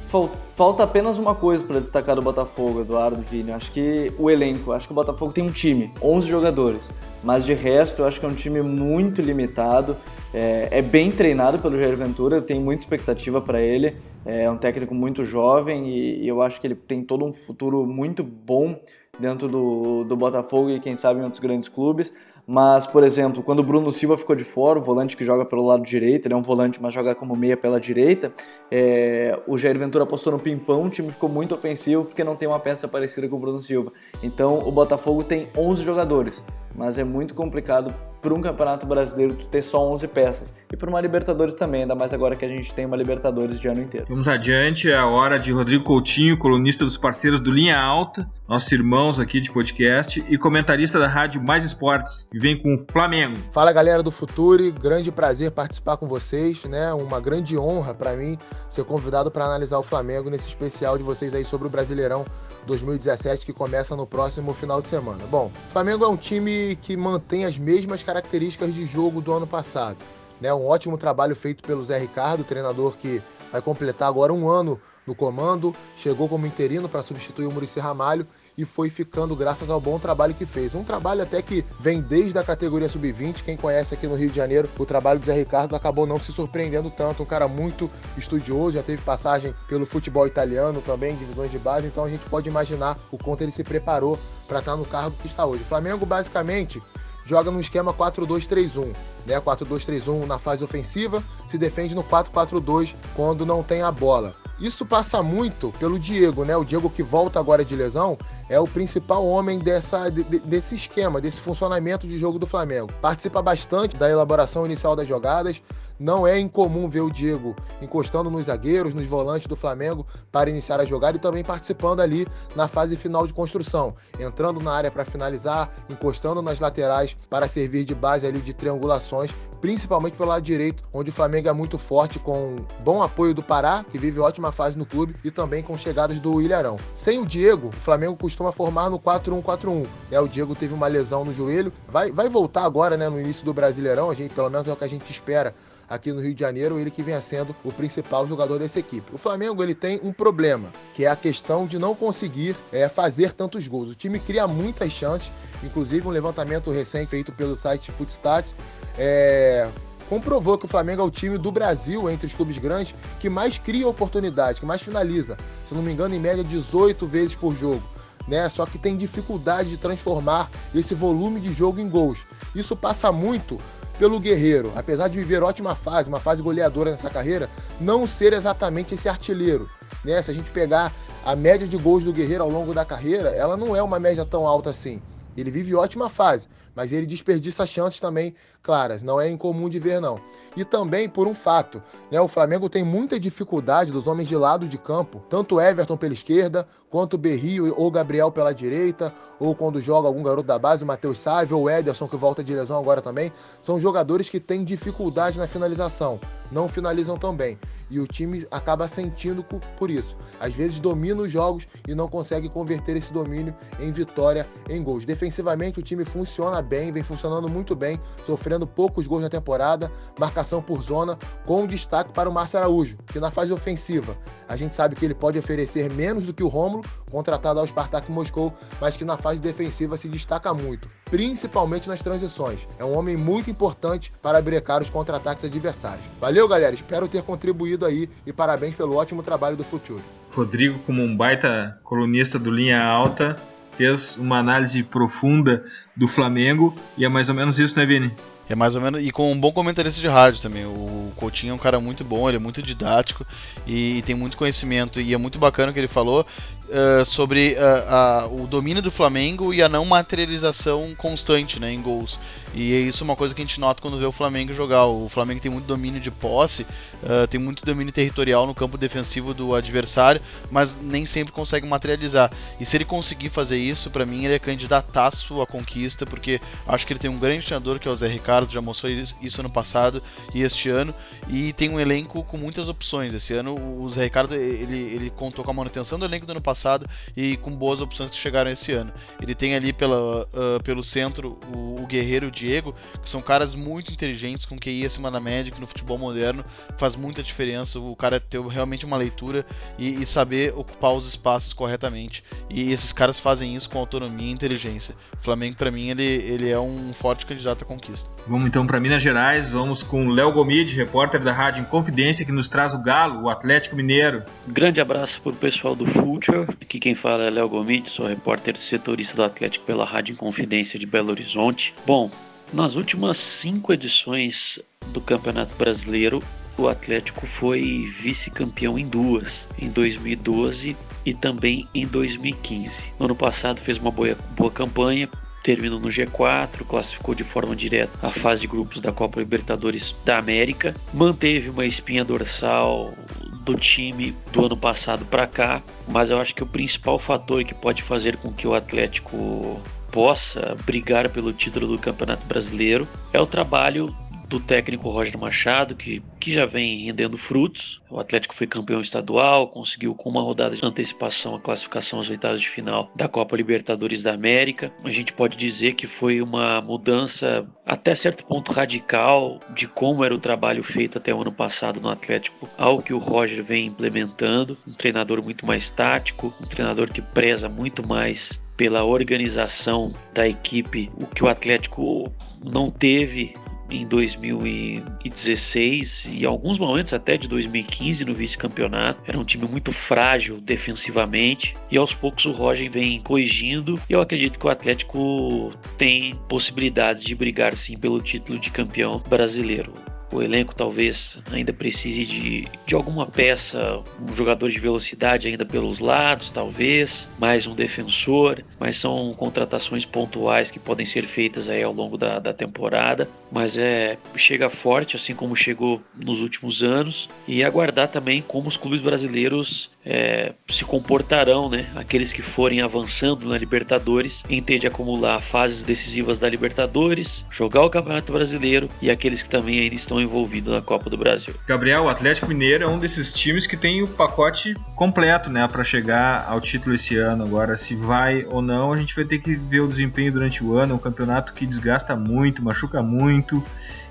falta apenas uma coisa para destacar do Botafogo, Eduardo Vini. Eu acho que o elenco, eu acho que o Botafogo tem um time, 11 jogadores, mas de resto eu acho que é um time muito limitado. É, é bem treinado pelo Jair Ventura, eu tenho muita expectativa para ele. É um técnico muito jovem e, e eu acho que ele tem todo um futuro muito bom dentro do, do Botafogo e quem sabe em outros grandes clubes. Mas, por exemplo, quando o Bruno Silva ficou de fora, o volante que joga pelo lado direito, ele é um volante, mas joga como meia pela direita, é, o Jair Ventura apostou no Pimpão, o time ficou muito ofensivo porque não tem uma peça parecida com o Bruno Silva. Então, o Botafogo tem 11 jogadores, mas é muito complicado para um campeonato brasileiro tu ter só 11 peças. E para uma Libertadores também, ainda mais agora que a gente tem uma Libertadores de ano inteiro. Vamos adiante, é a hora de Rodrigo Coutinho, colunista dos parceiros do Linha Alta, nossos irmãos aqui de podcast e comentarista da Rádio Mais Esportes, que vem com o Flamengo. Fala galera do Futuri, grande prazer participar com vocês, né? Uma grande honra para mim ser convidado para analisar o Flamengo nesse especial de vocês aí sobre o Brasileirão 2017 que começa no próximo final de semana. Bom, o Flamengo é um time que mantém as mesmas características de jogo do ano passado. Né? Um ótimo trabalho feito pelo Zé Ricardo, treinador que vai completar agora um ano no comando, chegou como interino para substituir o Muricy Ramalho e foi ficando graças ao bom trabalho que fez. Um trabalho até que vem desde a categoria sub-20. Quem conhece aqui no Rio de Janeiro, o trabalho do Zé Ricardo acabou não se surpreendendo tanto. Um cara muito estudioso, já teve passagem pelo futebol italiano também, divisões de base. Então a gente pode imaginar o quanto ele se preparou para estar no cargo que está hoje. O Flamengo basicamente joga no esquema 4-2-3-1, né? 4-2-3-1 na fase ofensiva, se defende no 4-4-2 quando não tem a bola. Isso passa muito pelo Diego, né? O Diego que volta agora de lesão é o principal homem dessa, de, desse esquema, desse funcionamento de jogo do Flamengo. Participa bastante da elaboração inicial das jogadas, não é incomum ver o Diego encostando nos zagueiros, nos volantes do Flamengo para iniciar a jogada e também participando ali na fase final de construção, entrando na área para finalizar, encostando nas laterais para servir de base ali de triangulações, principalmente pelo lado direito, onde o Flamengo é muito forte com bom apoio do Pará, que vive ótima fase no clube, e também com chegadas do Ilharão. Sem o Diego, o Flamengo costuma formar no 4-1-4-1. É, o Diego teve uma lesão no joelho, vai, vai voltar agora, né, no início do Brasileirão, a gente, pelo menos é o que a gente espera aqui no Rio de Janeiro, ele que vem sendo o principal jogador dessa equipe. O Flamengo ele tem um problema, que é a questão de não conseguir é, fazer tantos gols. O time cria muitas chances, inclusive um levantamento recém feito pelo site Footstats é, comprovou que o Flamengo é o time do Brasil, entre os clubes grandes, que mais cria oportunidades, que mais finaliza. Se não me engano, em média 18 vezes por jogo. Né? Só que tem dificuldade de transformar esse volume de jogo em gols. Isso passa muito pelo Guerreiro, apesar de viver ótima fase, uma fase goleadora nessa carreira, não ser exatamente esse artilheiro. Né? Se a gente pegar a média de gols do Guerreiro ao longo da carreira, ela não é uma média tão alta assim. Ele vive ótima fase, mas ele desperdiça chances também claras, não é incomum de ver não. E também por um fato, né, o Flamengo tem muita dificuldade dos homens de lado de campo, tanto Everton pela esquerda, quanto Berrio ou Gabriel pela direita, ou quando joga algum garoto da base, o Matheus Sávio ou Ederson que volta de lesão agora também, são jogadores que têm dificuldade na finalização, não finalizam tão bem e o time acaba sentindo por isso. Às vezes domina os jogos e não consegue converter esse domínio em vitória, em gols. Defensivamente o time funciona bem, vem funcionando muito bem, sofrendo poucos gols na temporada, marcação por zona, com destaque para o Márcio Araújo, que na fase ofensiva a gente sabe que ele pode oferecer menos do que o Rômulo, contratado ao Spartak Moscou, mas que na fase defensiva se destaca muito, principalmente nas transições. É um homem muito importante para brecar os contra-ataques adversários. Valeu, galera. Espero ter contribuído aí e parabéns pelo ótimo trabalho do Futuro. Rodrigo, como um baita colunista do Linha Alta, fez uma análise profunda do Flamengo e é mais ou menos isso, né, Vini? É mais ou menos. E com um bom comentarista de rádio também. O Coutinho é um cara muito bom, ele é muito didático e, e tem muito conhecimento. E é muito bacana o que ele falou uh, sobre uh, uh, o domínio do Flamengo e a não materialização constante né, em gols. E é isso uma coisa que a gente nota quando vê o Flamengo jogar. O Flamengo tem muito domínio de posse, tem muito domínio territorial no campo defensivo do adversário, mas nem sempre consegue materializar. E se ele conseguir fazer isso, para mim ele é candidataço à conquista, porque acho que ele tem um grande treinador que é o Zé Ricardo, já mostrou isso ano passado e este ano, e tem um elenco com muitas opções. Esse ano o Zé Ricardo ele, ele contou com a manutenção do elenco do ano passado e com boas opções que chegaram esse ano. Ele tem ali pela, uh, pelo centro o, o Guerreiro e o Diego, que são caras muito inteligentes, com QI acima da média, que no futebol moderno faz muita diferença o cara ter realmente uma leitura e, e saber ocupar os espaços corretamente. E esses caras fazem isso com autonomia e inteligência. O Flamengo, para mim, ele, ele é um forte candidato à conquista. Vamos então para Minas Gerais, vamos com o Léo Gomide, repórter da Rádio Inconfidência, que nos traz o Galo, o Atlético Mineiro. Grande abraço para o pessoal do Future Aqui quem fala é Léo Gomide, sou repórter setorista do Atlético pela Rádio Inconfidência de Belo Horizonte. Bom, nas últimas cinco edições do Campeonato Brasileiro, o Atlético foi vice-campeão em duas, em 2012 e também em 2015. No ano passado fez uma boa, boa campanha, terminou no G4, classificou de forma direta a fase de grupos da Copa Libertadores da América, manteve uma espinha dorsal do time do ano passado para cá, mas eu acho que o principal fator que pode fazer com que o Atlético possa brigar pelo título do Campeonato Brasileiro é o trabalho do técnico Roger Machado, que, que já vem rendendo frutos. O Atlético foi campeão estadual, conseguiu com uma rodada de antecipação a classificação às oitavas de final da Copa Libertadores da América. A gente pode dizer que foi uma mudança até certo ponto radical de como era o trabalho feito até o ano passado no Atlético ao que o Roger vem implementando. Um treinador muito mais tático, um treinador que preza muito mais pela organização da equipe, o que o Atlético não teve em 2016 e alguns momentos até de 2015 no vice-campeonato. Era um time muito frágil defensivamente e aos poucos o Roger vem corrigindo. E eu acredito que o Atlético tem possibilidades de brigar sim pelo título de campeão brasileiro. O elenco talvez ainda precise de, de alguma peça, um jogador de velocidade ainda pelos lados, talvez, mais um defensor, mas são contratações pontuais que podem ser feitas aí ao longo da, da temporada. Mas é chega forte, assim como chegou nos últimos anos, e aguardar também como os clubes brasileiros é, se comportarão, né? Aqueles que forem avançando na Libertadores, em ter de acumular fases decisivas da Libertadores, jogar o Campeonato Brasileiro e aqueles que também ainda estão envolvidos na Copa do Brasil. Gabriel, o Atlético Mineiro é um desses times que tem o pacote completo, né, para chegar ao título esse ano. Agora, se vai ou não, a gente vai ter que ver o desempenho durante o ano. É um campeonato que desgasta muito, machuca muito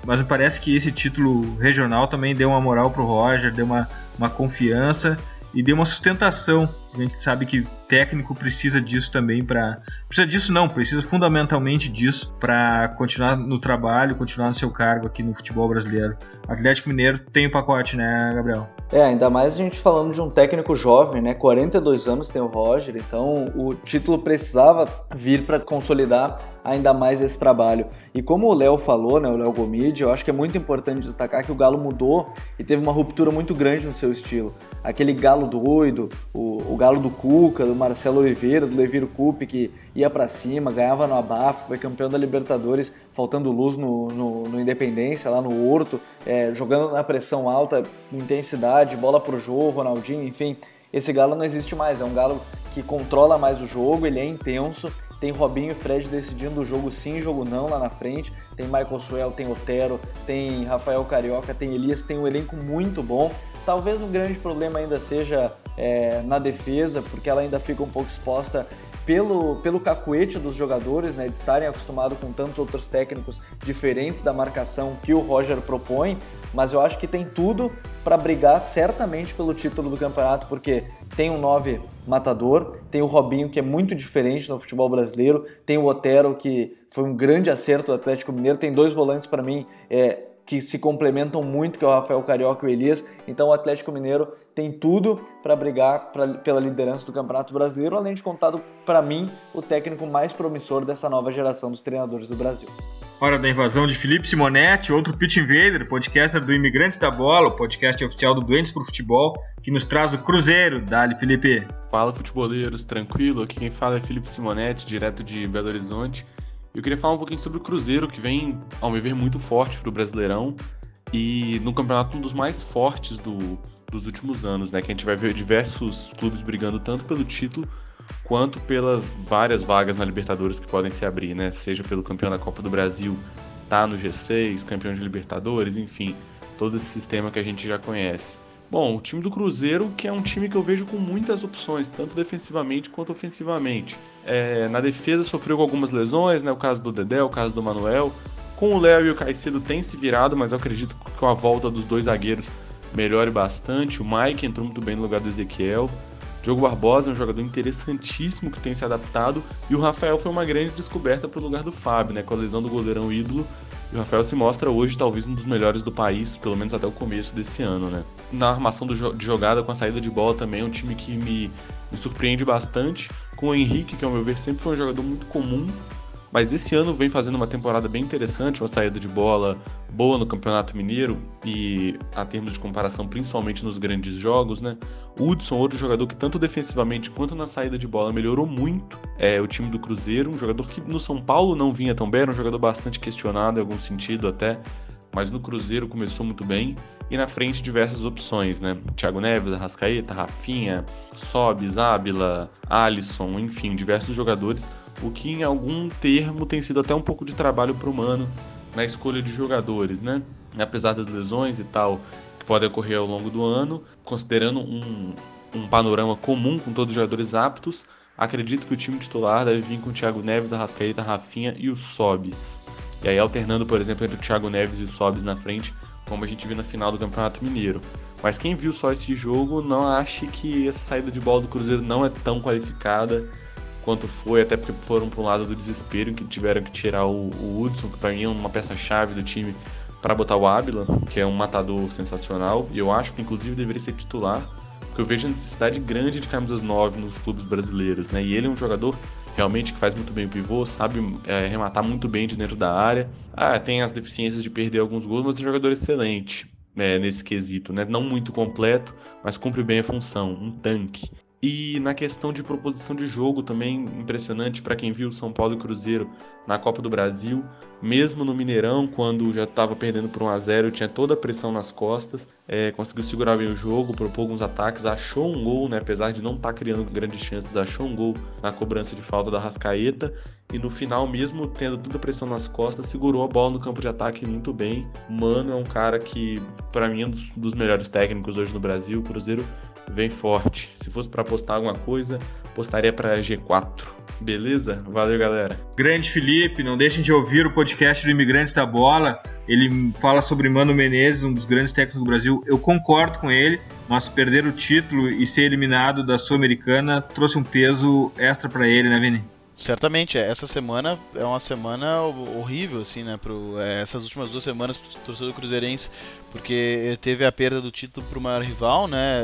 mas me parece que esse título regional também deu uma moral pro Roger, deu uma, uma confiança e deu uma sustentação. A gente sabe que técnico precisa disso também para precisa disso não, precisa fundamentalmente disso para continuar no trabalho, continuar no seu cargo aqui no futebol brasileiro. Atlético Mineiro tem o pacote, né, Gabriel? É, ainda mais a gente falando de um técnico jovem, né? 42 anos tem o Roger, então o título precisava vir para consolidar ainda mais esse trabalho. E como o Léo falou, né, o Léo Gomide, eu acho que é muito importante destacar que o Galo mudou e teve uma ruptura muito grande no seu estilo. Aquele galo doido, o, o Galo do Cuca, do Marcelo Oliveira, do Leviro Cup, que ia para cima, ganhava no abafo, foi campeão da Libertadores, faltando luz no, no, no Independência, lá no Horto, é, jogando na pressão alta, intensidade, bola pro jogo, Ronaldinho, enfim. Esse Galo não existe mais, é um Galo que controla mais o jogo, ele é intenso, tem Robinho e Fred decidindo o jogo sim, jogo não lá na frente. Tem Michael Suel, tem Otero, tem Rafael Carioca, tem Elias, tem um elenco muito bom. Talvez o grande problema ainda seja é, na defesa, porque ela ainda fica um pouco exposta pelo, pelo cacuete dos jogadores, né, de estarem acostumados com tantos outros técnicos diferentes da marcação que o Roger propõe, mas eu acho que tem tudo para brigar certamente pelo título do campeonato, porque tem um 9 matador, tem o Robinho, que é muito diferente no futebol brasileiro, tem o Otero, que foi um grande acerto do Atlético Mineiro, tem dois volantes para mim é, que se complementam muito, que é o Rafael Carioca e o Elias. Então o Atlético Mineiro tem tudo para brigar pra, pela liderança do Campeonato Brasileiro, além de contado para mim o técnico mais promissor dessa nova geração dos treinadores do Brasil. Hora da invasão de Felipe Simonetti, outro Pitch Invader, podcaster do Imigrantes da Bola, o podcast oficial do Doentes pro Futebol, que nos traz o Cruzeiro. Dali, Felipe. Fala, futeboleiros, tranquilo? Aqui quem fala é Felipe Simonetti, direto de Belo Horizonte. Eu queria falar um pouquinho sobre o Cruzeiro, que vem, ao meu ver, muito forte pro Brasileirão e no campeonato um dos mais fortes do, dos últimos anos, né? Que a gente vai ver diversos clubes brigando tanto pelo título quanto pelas várias vagas na Libertadores que podem se abrir, né? Seja pelo campeão da Copa do Brasil, tá no G6, campeão de Libertadores, enfim, todo esse sistema que a gente já conhece. Bom, o time do Cruzeiro, que é um time que eu vejo com muitas opções, tanto defensivamente quanto ofensivamente. É, na defesa sofreu com algumas lesões, né? O caso do Dedé, o caso do Manuel. Com o Léo e o Caicedo tem se virado, mas eu acredito que com a volta dos dois zagueiros melhore bastante. O Mike entrou muito bem no lugar do Ezequiel. Diogo Barbosa é um jogador interessantíssimo que tem se adaptado. E o Rafael foi uma grande descoberta para o lugar do Fábio, né? Com a lesão do goleirão ídolo. E o Rafael se mostra hoje talvez um dos melhores do país, pelo menos até o começo desse ano, né? Na armação de jogada, com a saída de bola também, é um time que me, me surpreende bastante. Com o Henrique, que ao meu ver sempre foi um jogador muito comum, mas esse ano vem fazendo uma temporada bem interessante, uma saída de bola boa no Campeonato Mineiro e a termos de comparação, principalmente nos grandes jogos, né? Hudson, outro jogador que tanto defensivamente quanto na saída de bola melhorou muito, é o time do Cruzeiro, um jogador que no São Paulo não vinha tão bem, era um jogador bastante questionado em algum sentido até, mas no Cruzeiro começou muito bem. E na frente diversas opções, né? Thiago Neves, Arrascaeta, Rafinha, Sobis, Ábila, Alisson, enfim, diversos jogadores, o que em algum termo tem sido até um pouco de trabalho para o Mano na escolha de jogadores, né? Apesar das lesões e tal que podem ocorrer ao longo do ano, considerando um, um panorama comum com todos os jogadores aptos, acredito que o time titular deve vir com Thiago Neves, Arrascaeta, Rafinha e o Sobis. E aí alternando, por exemplo, entre o Thiago Neves e o Sobis na frente, como a gente viu na final do Campeonato Mineiro. Mas quem viu só esse jogo não ache que essa saída de bola do Cruzeiro não é tão qualificada quanto foi, até porque foram para um lado do desespero que tiveram que tirar o, o Hudson, que para mim é uma peça-chave do time, para botar o Ábila, que é um matador sensacional, e eu acho que inclusive deveria ser titular, porque eu vejo a necessidade grande de camisas 9 nos clubes brasileiros, né? E ele é um jogador realmente que faz muito bem o pivô, sabe é, rematar muito bem de dentro da área. Ah, tem as deficiências de perder alguns gols, mas é um jogador excelente é, nesse quesito, né? Não muito completo, mas cumpre bem a função, um tanque. E na questão de proposição de jogo também impressionante para quem viu São Paulo e Cruzeiro na Copa do Brasil, mesmo no Mineirão, quando já estava perdendo por 1 a 0 tinha toda a pressão nas costas, é, conseguiu segurar bem o jogo, propôs alguns ataques, achou um gol, né, apesar de não estar tá criando grandes chances, achou um gol na cobrança de falta da Rascaeta e no final, mesmo tendo toda a pressão nas costas, segurou a bola no campo de ataque muito bem. Mano é um cara que, para mim, é um dos, dos melhores técnicos hoje no Brasil. O Cruzeiro vem forte. Se fosse para apostar alguma coisa, apostaria para G4. Beleza? Valeu, galera. Grande Felipe, não deixem de ouvir o podcast do Imigrantes da Bola. Ele fala sobre Mano Menezes, um dos grandes técnicos do Brasil. Eu concordo com ele, mas perder o título e ser eliminado da Sul-Americana trouxe um peso extra para ele, né, Vini? Certamente, é, essa semana é uma semana horrível, assim, né? Pro, é, essas últimas duas semanas pro torcedor cruzeirense, porque teve a perda do título pro maior rival, né?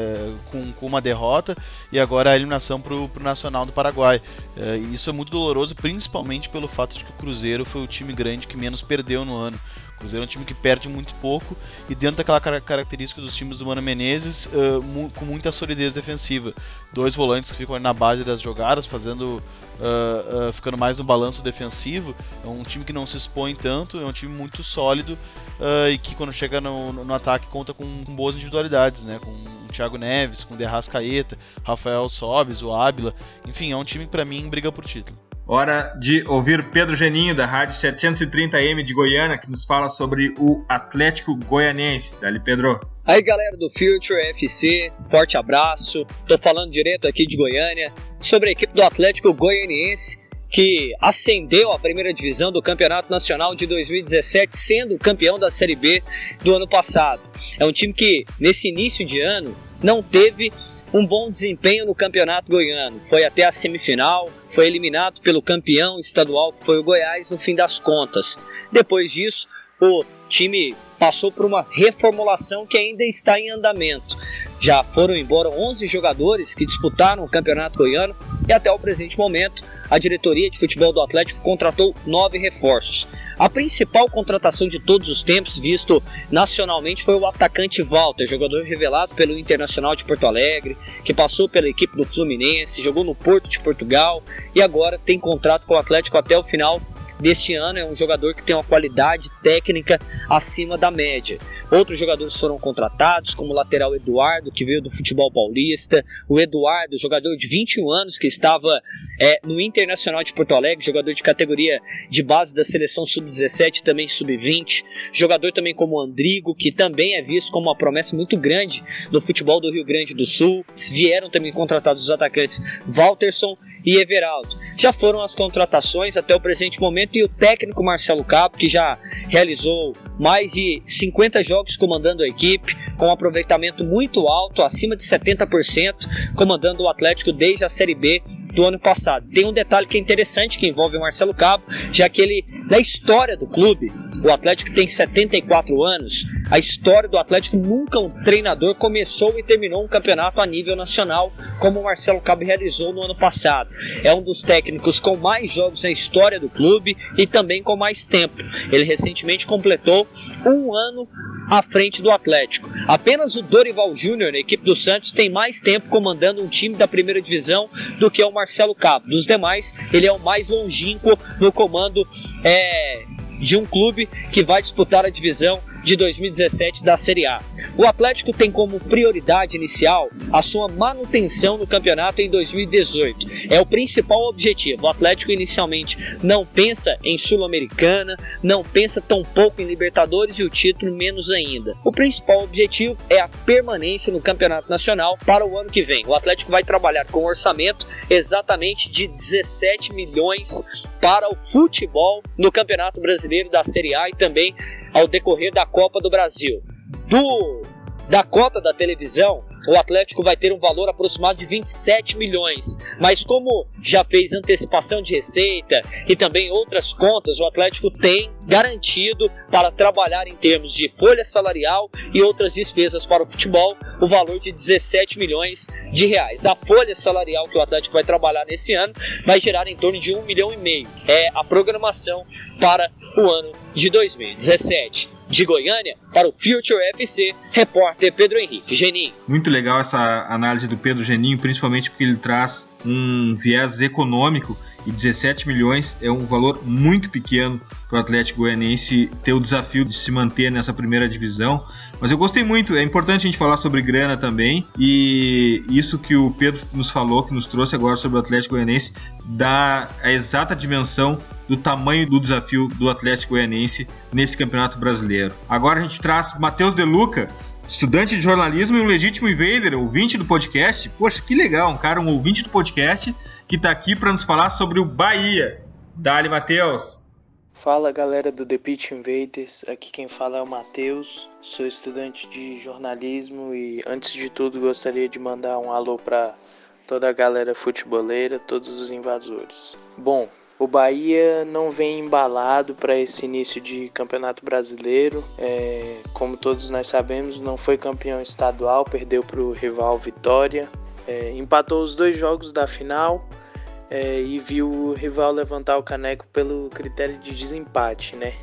Com, com uma derrota, e agora a eliminação pro, pro Nacional do Paraguai. É, isso é muito doloroso, principalmente pelo fato de que o Cruzeiro foi o time grande que menos perdeu no ano O Cruzeiro é um time que perde muito pouco e dentro daquela característica dos times do Mano Menezes, uh, mu com muita solidez defensiva. Dois volantes que ficam na base das jogadas, fazendo Uh, uh, ficando mais no balanço defensivo. É um time que não se expõe tanto, é um time muito sólido uh, e que quando chega no, no, ataque conta com, com, boas individualidades, né? Com o Thiago Neves, com o Derrascaeta, Rafael Sobes, o Ábila. Enfim, é um time que para mim briga por título. Hora de ouvir Pedro Geninho, da Rádio 730M de Goiânia, que nos fala sobre o Atlético Goianense. Dali, Pedro. Aí, galera do Future FC, forte abraço. Tô falando direto aqui de Goiânia sobre a equipe do Atlético Goianiense que ascendeu à primeira divisão do Campeonato Nacional de 2017, sendo campeão da Série B do ano passado. É um time que, nesse início de ano, não teve um bom desempenho no Campeonato Goiano. Foi até a semifinal, foi eliminado pelo campeão estadual, que foi o Goiás, no fim das contas. Depois disso, o time passou por uma reformulação que ainda está em andamento. Já foram embora 11 jogadores que disputaram o Campeonato Goiano e até o presente momento a diretoria de futebol do Atlético contratou nove reforços. A principal contratação de todos os tempos, visto nacionalmente, foi o atacante Walter, jogador revelado pelo Internacional de Porto Alegre, que passou pela equipe do Fluminense, jogou no Porto de Portugal e agora tem contrato com o Atlético até o final deste ano. É um jogador que tem uma qualidade técnica acima da média. Outros jogadores foram contratados, como o lateral Eduardo, que veio do futebol paulista. O Eduardo, jogador de 21 anos, que estava é, no Internacional de Porto Alegre, jogador de categoria de base da seleção sub-17 também sub-20. Jogador também como o Andrigo, que também é visto como uma promessa muito grande no futebol do Rio Grande do Sul. Vieram também contratados os atacantes Walterson e Everaldo. Já foram as contratações até o presente momento e o técnico Marcelo Cabo, que já realizou mais de 50 jogos comandando a equipe, com um aproveitamento muito alto, acima de 70%, comandando o Atlético desde a Série B do ano passado. Tem um detalhe que é interessante que envolve o Marcelo Cabo, já que ele, na história do clube, o Atlético tem 74 anos, a história do Atlético nunca um treinador começou e terminou um campeonato a nível nacional como o Marcelo Cabo realizou no ano passado. É um dos técnicos com mais jogos na história do clube e também com mais tempo. Ele recentemente completou um ano à frente do Atlético. Apenas o Dorival Júnior, na equipe do Santos, tem mais tempo comandando um time da primeira divisão do que o Marcelo Cabo. Dos demais, ele é o mais longínquo no comando é, de um clube que vai disputar a divisão de 2017 da Série A. O Atlético tem como prioridade inicial a sua manutenção no campeonato em 2018. É o principal objetivo. O Atlético inicialmente não pensa em Sul-Americana, não pensa tão pouco em Libertadores e o título menos ainda. O principal objetivo é a permanência no Campeonato Nacional para o ano que vem. O Atlético vai trabalhar com um orçamento exatamente de 17 milhões para o futebol no Campeonato Brasileiro da Série A e também ao decorrer da Copa do Brasil. Do da cota da televisão, o Atlético vai ter um valor aproximado de 27 milhões. Mas como já fez antecipação de receita e também outras contas, o Atlético tem garantido para trabalhar em termos de folha salarial e outras despesas para o futebol o valor de 17 milhões de reais. A folha salarial que o Atlético vai trabalhar nesse ano vai gerar em torno de um milhão e meio. É a programação para o ano de 2017 de Goiânia, para o Future FC, repórter Pedro Henrique Geninho. Muito legal essa análise do Pedro Geninho, principalmente porque ele traz um viés econômico e 17 milhões é um valor muito pequeno para o Atlético Goianiense ter o desafio de se manter nessa primeira divisão. Mas eu gostei muito, é importante a gente falar sobre grana também e isso que o Pedro nos falou, que nos trouxe agora sobre o Atlético Goianiense, dá a exata dimensão do tamanho do desafio do Atlético Goianiense nesse Campeonato Brasileiro. Agora a gente traz Matheus Deluca, estudante de jornalismo e um legítimo invader, ouvinte do podcast. Poxa, que legal, um cara, um ouvinte do podcast que está aqui para nos falar sobre o Bahia. Dali, Matheus. Fala galera do The Pitch Invaders, aqui quem fala é o Matheus, sou estudante de jornalismo e antes de tudo gostaria de mandar um alô para toda a galera futeboleira, todos os invasores. Bom, o Bahia não vem embalado para esse início de campeonato brasileiro. É, como todos nós sabemos, não foi campeão estadual, perdeu para o rival Vitória. É, empatou os dois jogos da final é, e viu o rival levantar o caneco pelo critério de desempate, né?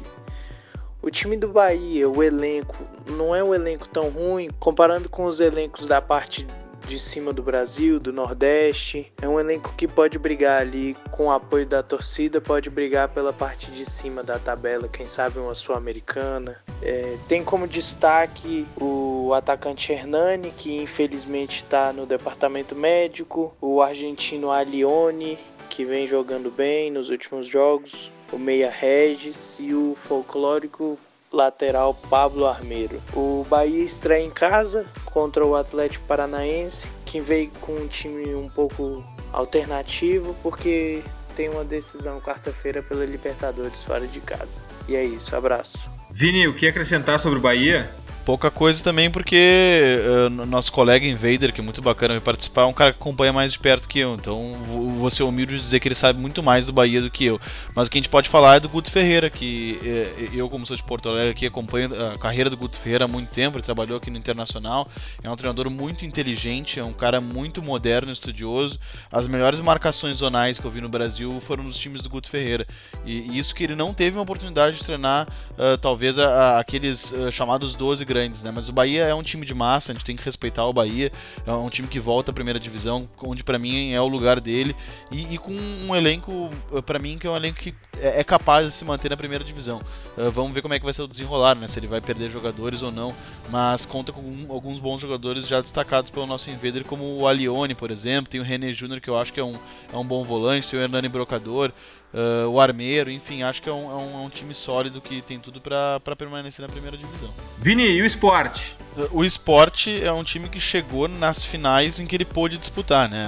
O time do Bahia, o elenco, não é um elenco tão ruim comparando com os elencos da parte de cima do Brasil, do Nordeste. É um elenco que pode brigar ali com o apoio da torcida, pode brigar pela parte de cima da tabela, quem sabe uma Sul-Americana. É, tem como destaque o atacante Hernani, que infelizmente está no departamento médico, o argentino Alione, que vem jogando bem nos últimos jogos, o Meia Regis e o folclórico lateral Pablo Armeiro. O Bahia estreia em casa contra o Atlético Paranaense, que veio com um time um pouco alternativo, porque tem uma decisão quarta-feira pela Libertadores fora de casa. E é isso, abraço. Vini, o que acrescentar sobre o Bahia? Pouca coisa também porque uh, nosso colega Invader, que é muito bacana me participar, é um cara que acompanha mais de perto que eu. Então vou ser humilde de dizer que ele sabe muito mais do Bahia do que eu. Mas o que a gente pode falar é do Guto Ferreira, que uh, eu, como sou de Porto Alegre, aqui acompanho a carreira do Guto Ferreira há muito tempo. Ele trabalhou aqui no Internacional. É um treinador muito inteligente, é um cara muito moderno, estudioso. As melhores marcações zonais que eu vi no Brasil foram nos times do Guto Ferreira. E, e isso que ele não teve uma oportunidade de treinar, uh, talvez, a, a aqueles chamados 12 grandes grandes, né? Mas o Bahia é um time de massa, a gente tem que respeitar o Bahia. É um time que volta à primeira divisão, onde para mim é o lugar dele. E, e com um elenco, eh, para mim, que é um elenco que é, é, capaz de se manter na primeira divisão. Uh, vamos ver como é que vai ser o desenrolar, né? Se ele vai perder jogadores ou não. Mas conta com um, alguns bons jogadores já destacados pelo nosso Invader, como o Alione, por exemplo. Tem o René Júnior, que eu acho que é um, é um bom volante. Tem o Hernani Brocador. Uh, o Armeiro, enfim, acho que é um, é um, é um time sólido que tem tudo para permanecer na primeira divisão. Vini, e o esporte? O esporte é um time que chegou nas finais em que ele pôde disputar, né?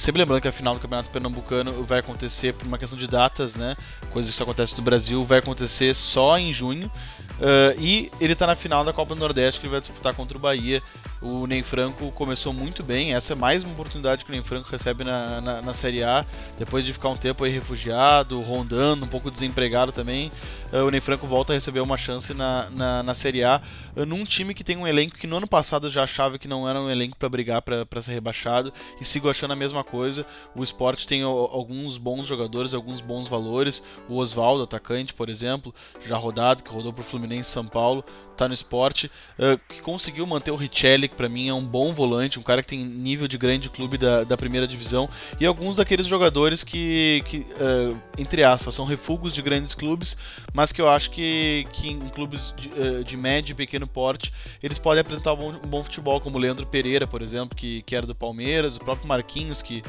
sempre lembrando que a final do Campeonato Pernambucano vai acontecer por uma questão de datas, né? Coisa que isso acontece no Brasil, vai acontecer só em junho. Uh, e ele está na final da Copa do Nordeste que ele vai disputar contra o Bahia. O Ney Franco começou muito bem. Essa é mais uma oportunidade que o Ney Franco recebe na, na, na Série A, depois de ficar um tempo aí refugiado, rondando, um pouco desempregado também. Uh, o Ney Franco volta a receber uma chance na, na, na Série A, uh, num time que tem um elenco que no ano passado eu já achava que não era um elenco para brigar para ser rebaixado, e sigo achando a mesma coisa. O esporte tem alguns bons jogadores, alguns bons valores. O Oswaldo, atacante, por exemplo, já rodado, que rodou pro Fluminense Fluminense São Paulo, tá no esporte, uh, que conseguiu manter o Richelli, que para mim é um bom volante, um cara que tem nível de grande clube da, da primeira divisão, e alguns daqueles jogadores que, que uh, entre aspas, são refugos de grandes clubes, mas que eu acho que, que em clubes de, uh, de médio e pequeno porte eles podem apresentar um bom, um bom, futebol, como o Leandro Pereira, por exemplo, que, que era do Palmeiras, o próprio Marquinhos, que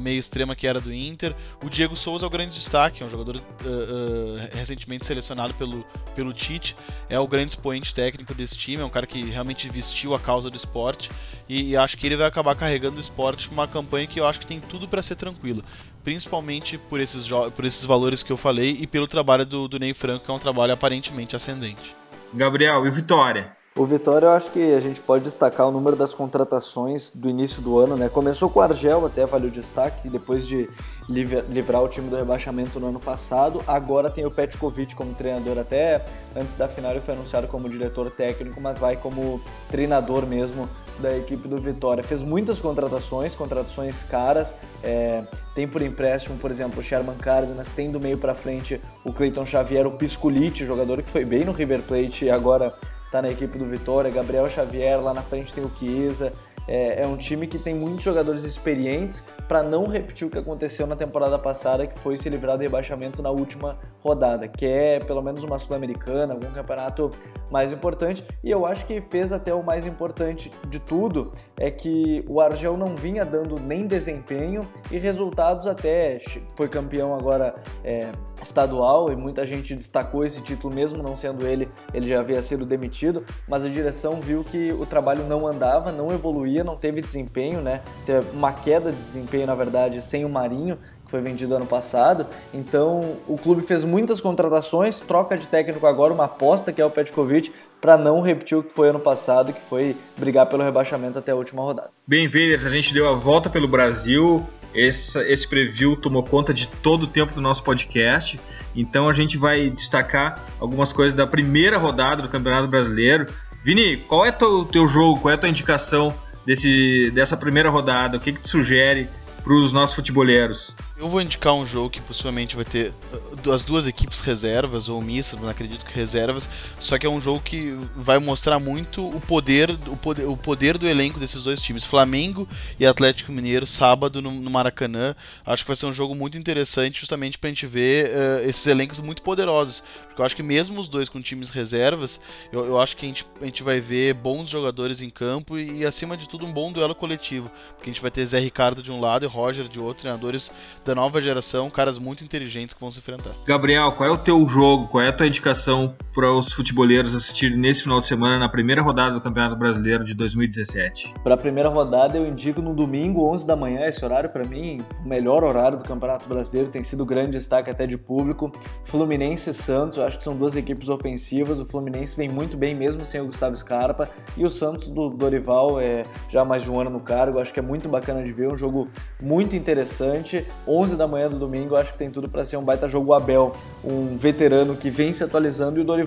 meio extrema, que era do Inter, o Diego Souza é o grande destaque, é um jogador recentemente selecionado pelo, pelo Tite, é o grande expoente técnico desse time, é um cara que realmente vestiu a causa do esporte e, e acho que ele vai acabar carregando o esporte uma campanha que eu acho que tem tudo para ser tranquila, principalmente por esses, por esses valores que eu falei e pelo trabalho do, do Ney Franco, que é um trabalho aparentemente ascendente. Gabriel, e Vitória? O Vitória, eu acho que a gente pode destacar o número das contratações do início do ano, né? Começou com o Argel, até valeu destaque, depois de livrar o time do rebaixamento no ano passado. Agora tem o Petkovic como treinador, até antes da final ele foi anunciado como diretor técnico, mas vai como treinador mesmo da equipe do Vitória. Fez muitas contratações, contratações caras. É, tem por empréstimo, por exemplo, o Sherman Cárdenas, tem do meio para frente o Cleiton Xavier, o Pisculite, jogador que foi bem no River Plate e agora está na equipe do Vitória, Gabriel Xavier, lá na frente tem o Chiesa. É, é um time que tem muitos jogadores experientes para não repetir o que aconteceu na temporada passada, que foi se livrar do rebaixamento na última rodada, que é pelo menos uma Sul-Americana, algum campeonato mais importante. E eu acho que fez até o mais importante de tudo, é que o Argel não vinha dando nem desempenho e resultados até foi campeão agora é, estadual e muita gente destacou esse título mesmo não sendo ele, ele já havia sido demitido, mas a direção viu que o trabalho não andava, não evoluía, não teve desempenho, né? Teve uma queda de desempenho, na verdade, sem o Marinho, que foi vendido ano passado. Então, o clube fez muitas contratações, troca de técnico agora, uma aposta que é o Petkovic, para não repetir o que foi ano passado, que foi brigar pelo rebaixamento até a última rodada. Bem, Veilers, a gente deu a volta pelo Brasil, esse, esse preview tomou conta de todo o tempo do nosso podcast, então a gente vai destacar algumas coisas da primeira rodada do Campeonato Brasileiro. Vini, qual é o teu, teu jogo, qual é a tua indicação desse, dessa primeira rodada? O que, que te sugere para os nossos futeboleiros? Eu vou indicar um jogo que possivelmente vai ter uh, as duas equipes reservas ou mistas, mas acredito que reservas. Só que é um jogo que vai mostrar muito o poder, o poder, o poder do elenco desses dois times, Flamengo e Atlético Mineiro, sábado no, no Maracanã. Acho que vai ser um jogo muito interessante, justamente para a gente ver uh, esses elencos muito poderosos. Porque eu acho que mesmo os dois com times reservas, eu, eu acho que a gente, a gente vai ver bons jogadores em campo e, e, acima de tudo, um bom duelo coletivo. Porque a gente vai ter Zé Ricardo de um lado e Roger de outro, treinadores da nova geração, caras muito inteligentes que vão se enfrentar. Gabriel, qual é o teu jogo, qual é a tua indicação para os futeboleiros assistirem nesse final de semana na primeira rodada do Campeonato Brasileiro de 2017? Para a primeira rodada eu indico no domingo, 11 da manhã, esse horário para mim, o melhor horário do Campeonato Brasileiro, tem sido grande destaque até de público. Fluminense e Santos, eu acho que são duas equipes ofensivas, o Fluminense vem muito bem mesmo sem o Gustavo Scarpa e o Santos do Dorival é já mais de um ano no cargo, acho que é muito bacana de ver, um jogo muito interessante. 11 da manhã do domingo, acho que tem tudo para ser um baita jogo Abel, um veterano que vem se atualizando e o Dorival,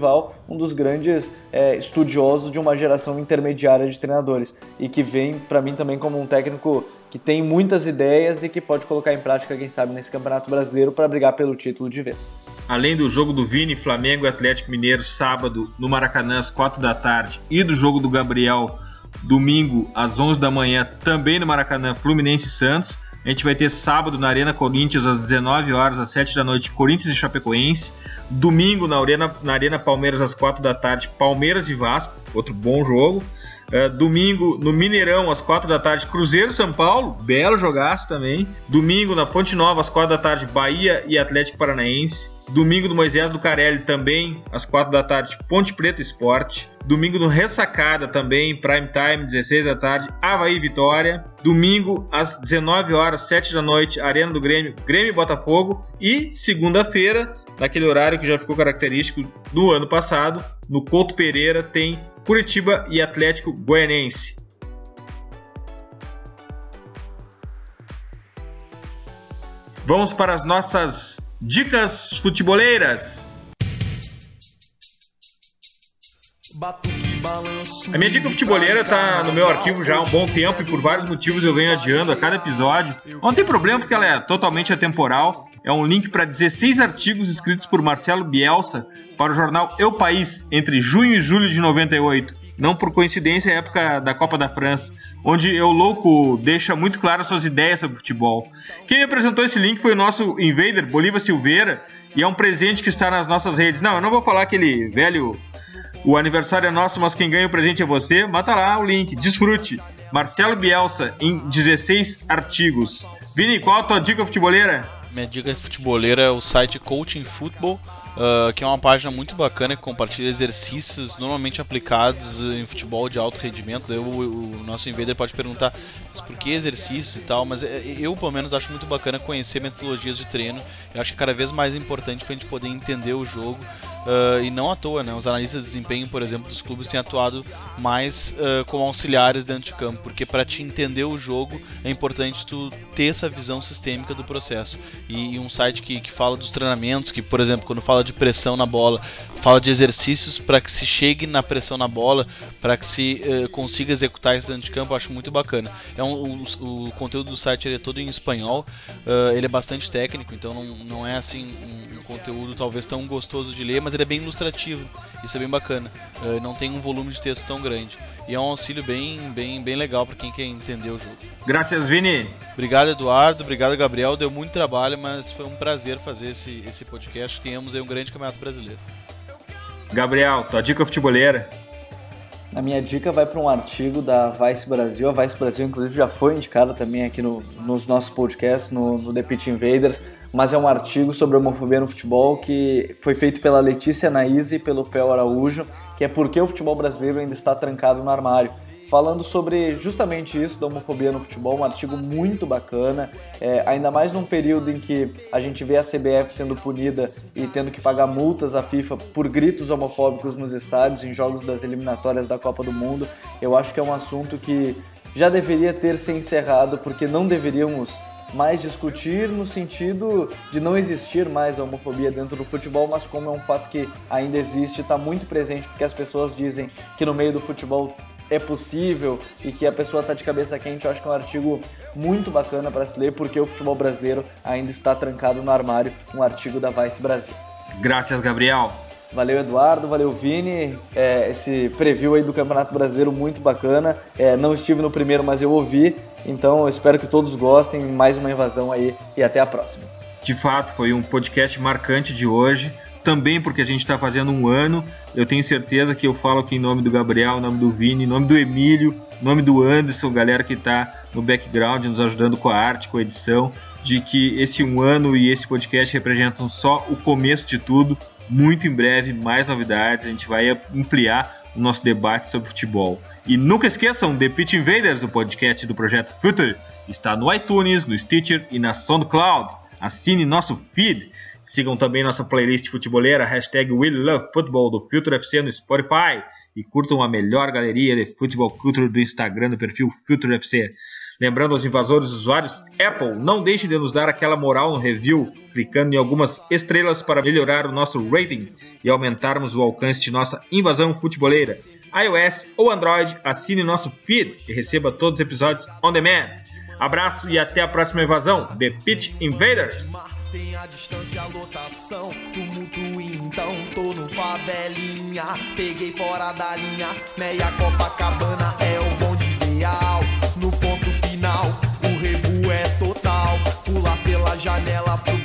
um dos grandes é, estudiosos de uma geração intermediária de treinadores e que vem para mim também como um técnico que tem muitas ideias e que pode colocar em prática, quem sabe, nesse Campeonato Brasileiro para brigar pelo título de vez. Além do jogo do Vini, Flamengo e Atlético Mineiro, sábado, no Maracanã, às 4 da tarde, e do jogo do Gabriel, domingo, às 11 da manhã, também no Maracanã, Fluminense e Santos. A gente vai ter sábado na Arena Corinthians às 19 horas, às 7 da noite, Corinthians e Chapecoense. Domingo na Arena, na Arena Palmeiras às 4 da tarde, Palmeiras e Vasco, outro bom jogo. Uh, domingo no Mineirão às 4 da tarde, Cruzeiro São Paulo, belo jogaço também. Domingo na Ponte Nova às 4 da tarde, Bahia e Atlético Paranaense. Domingo do Moisés do Carelli também, às 4 da tarde, Ponte Preta Esporte. Domingo no Ressacada também, Prime Time, 16 da tarde, Havaí Vitória. Domingo, às 19 horas, 7 da noite, Arena do Grêmio, Grêmio Botafogo. E segunda-feira, naquele horário que já ficou característico do ano passado, no Couto Pereira, tem Curitiba e Atlético Goianense. Vamos para as nossas Dicas futeboleiras. A minha dica futeboleira está no meu arquivo já há um bom tempo e por vários motivos eu venho adiando a cada episódio. Não tem problema porque ela é totalmente atemporal. É um link para 16 artigos escritos por Marcelo Bielsa para o jornal Eu País entre junho e julho de 98 não por coincidência, é época da Copa da França, onde eu louco deixa muito claras suas ideias sobre futebol. Quem apresentou esse link foi o nosso invader, Bolívar Silveira, e é um presente que está nas nossas redes. Não, eu não vou falar aquele velho. O aniversário é nosso, mas quem ganha o presente é você. Mata lá o link, desfrute. Marcelo Bielsa, em 16 artigos. Vini, qual a tua dica futeboleira? Minha dica futeboleira é o site Coaching Football uh, que é uma página muito bacana que compartilha exercícios normalmente aplicados em futebol de alto rendimento. Daí o, nosso invader pode perguntar por que exercícios e tal, mas é, eu, pelo menos, acho muito bacana conhecer metodologias de treino. Eu acho que é cada vez mais importante para a gente poder entender o jogo Uh, e não à toa, né? Os analistas de desempenho, por exemplo, dos clubes têm atuado mais uh, como auxiliares dentro de campo, porque para te entender o jogo é importante tu ter essa visão sistêmica do processo. E, e, um site que, que fala dos treinamentos, que, por exemplo, quando fala de pressão na bola, fala de exercícios para que se chegue na pressão na bola, para que se uh, consiga executar isso dentro de campo, eu acho muito bacana. É um, o, o conteúdo do site é todo em espanhol, ele é bastante técnico, então não, não é assim um, um conteúdo talvez tão gostoso de ler, mas ele é bem ilustrativo. Isso é bem bacana. Uh, não tem um volume de texto tão grande. E é um auxílio bem, bem, bem legal para quem quer entender o jogo. Graças, Vini. Obrigado, Eduardo. Obrigado, Gabriel. Deu muito trabalho, mas foi um prazer fazer esse, esse podcast. Tenhamos aí um grande campeonato brasileiro. Gabriel, tua dica futeboleira. A minha dica vai para um artigo da Vice Brasil. A Vice Brasil, inclusive, já foi indicada também aqui no, nos nossos podcasts, no, no The Pitch Invaders mas é um artigo sobre homofobia no futebol que foi feito pela Letícia Naíse e pelo Pel Araújo, que é porque o futebol brasileiro ainda está trancado no armário. Falando sobre justamente isso da homofobia no futebol, um artigo muito bacana, é, ainda mais num período em que a gente vê a CBF sendo punida e tendo que pagar multas à FIFA por gritos homofóbicos nos estádios, em jogos das eliminatórias da Copa do Mundo. Eu acho que é um assunto que já deveria ter se encerrado, porque não deveríamos mais discutir no sentido de não existir mais a homofobia dentro do futebol, mas como é um fato que ainda existe, está muito presente, porque as pessoas dizem que no meio do futebol é possível e que a pessoa está de cabeça quente, eu acho que é um artigo muito bacana para se ler, porque o futebol brasileiro ainda está trancado no armário, um artigo da Vice Brasil. Graças, Gabriel. Valeu, Eduardo. Valeu, Vini. É, esse preview aí do Campeonato Brasileiro muito bacana. É, não estive no primeiro, mas eu ouvi. Então, eu espero que todos gostem. Mais uma invasão aí e até a próxima. De fato, foi um podcast marcante de hoje. Também porque a gente está fazendo um ano. Eu tenho certeza que eu falo aqui em nome do Gabriel, em nome do Vini, em nome do Emílio, em nome do Anderson, galera que está no background, nos ajudando com a arte, com a edição, de que esse um ano e esse podcast representam só o começo de tudo muito em breve, mais novidades. A gente vai ampliar o nosso debate sobre futebol. E nunca esqueçam, The Pitch Invaders, o podcast do projeto Future, está no iTunes, no Stitcher e na SoundCloud. Assine nosso feed. Sigam também nossa playlist futeboleira, hashtag WeLoveFootball do Future FC no Spotify. E curtam a melhor galeria de futebol culture do Instagram do perfil Future FC. Lembrando aos invasores usuários, Apple, não deixe de nos dar aquela moral no review, clicando em algumas estrelas para melhorar o nosso rating e aumentarmos o alcance de nossa invasão futeboleira. iOS ou Android, assine nosso feed e receba todos os episódios on demand. Abraço e até a próxima invasão, The Pitch Invaders! tem a distância, a lotação, tumulto então tô no favelinha, peguei fora da linha, meia é o bonde ideal, janela pro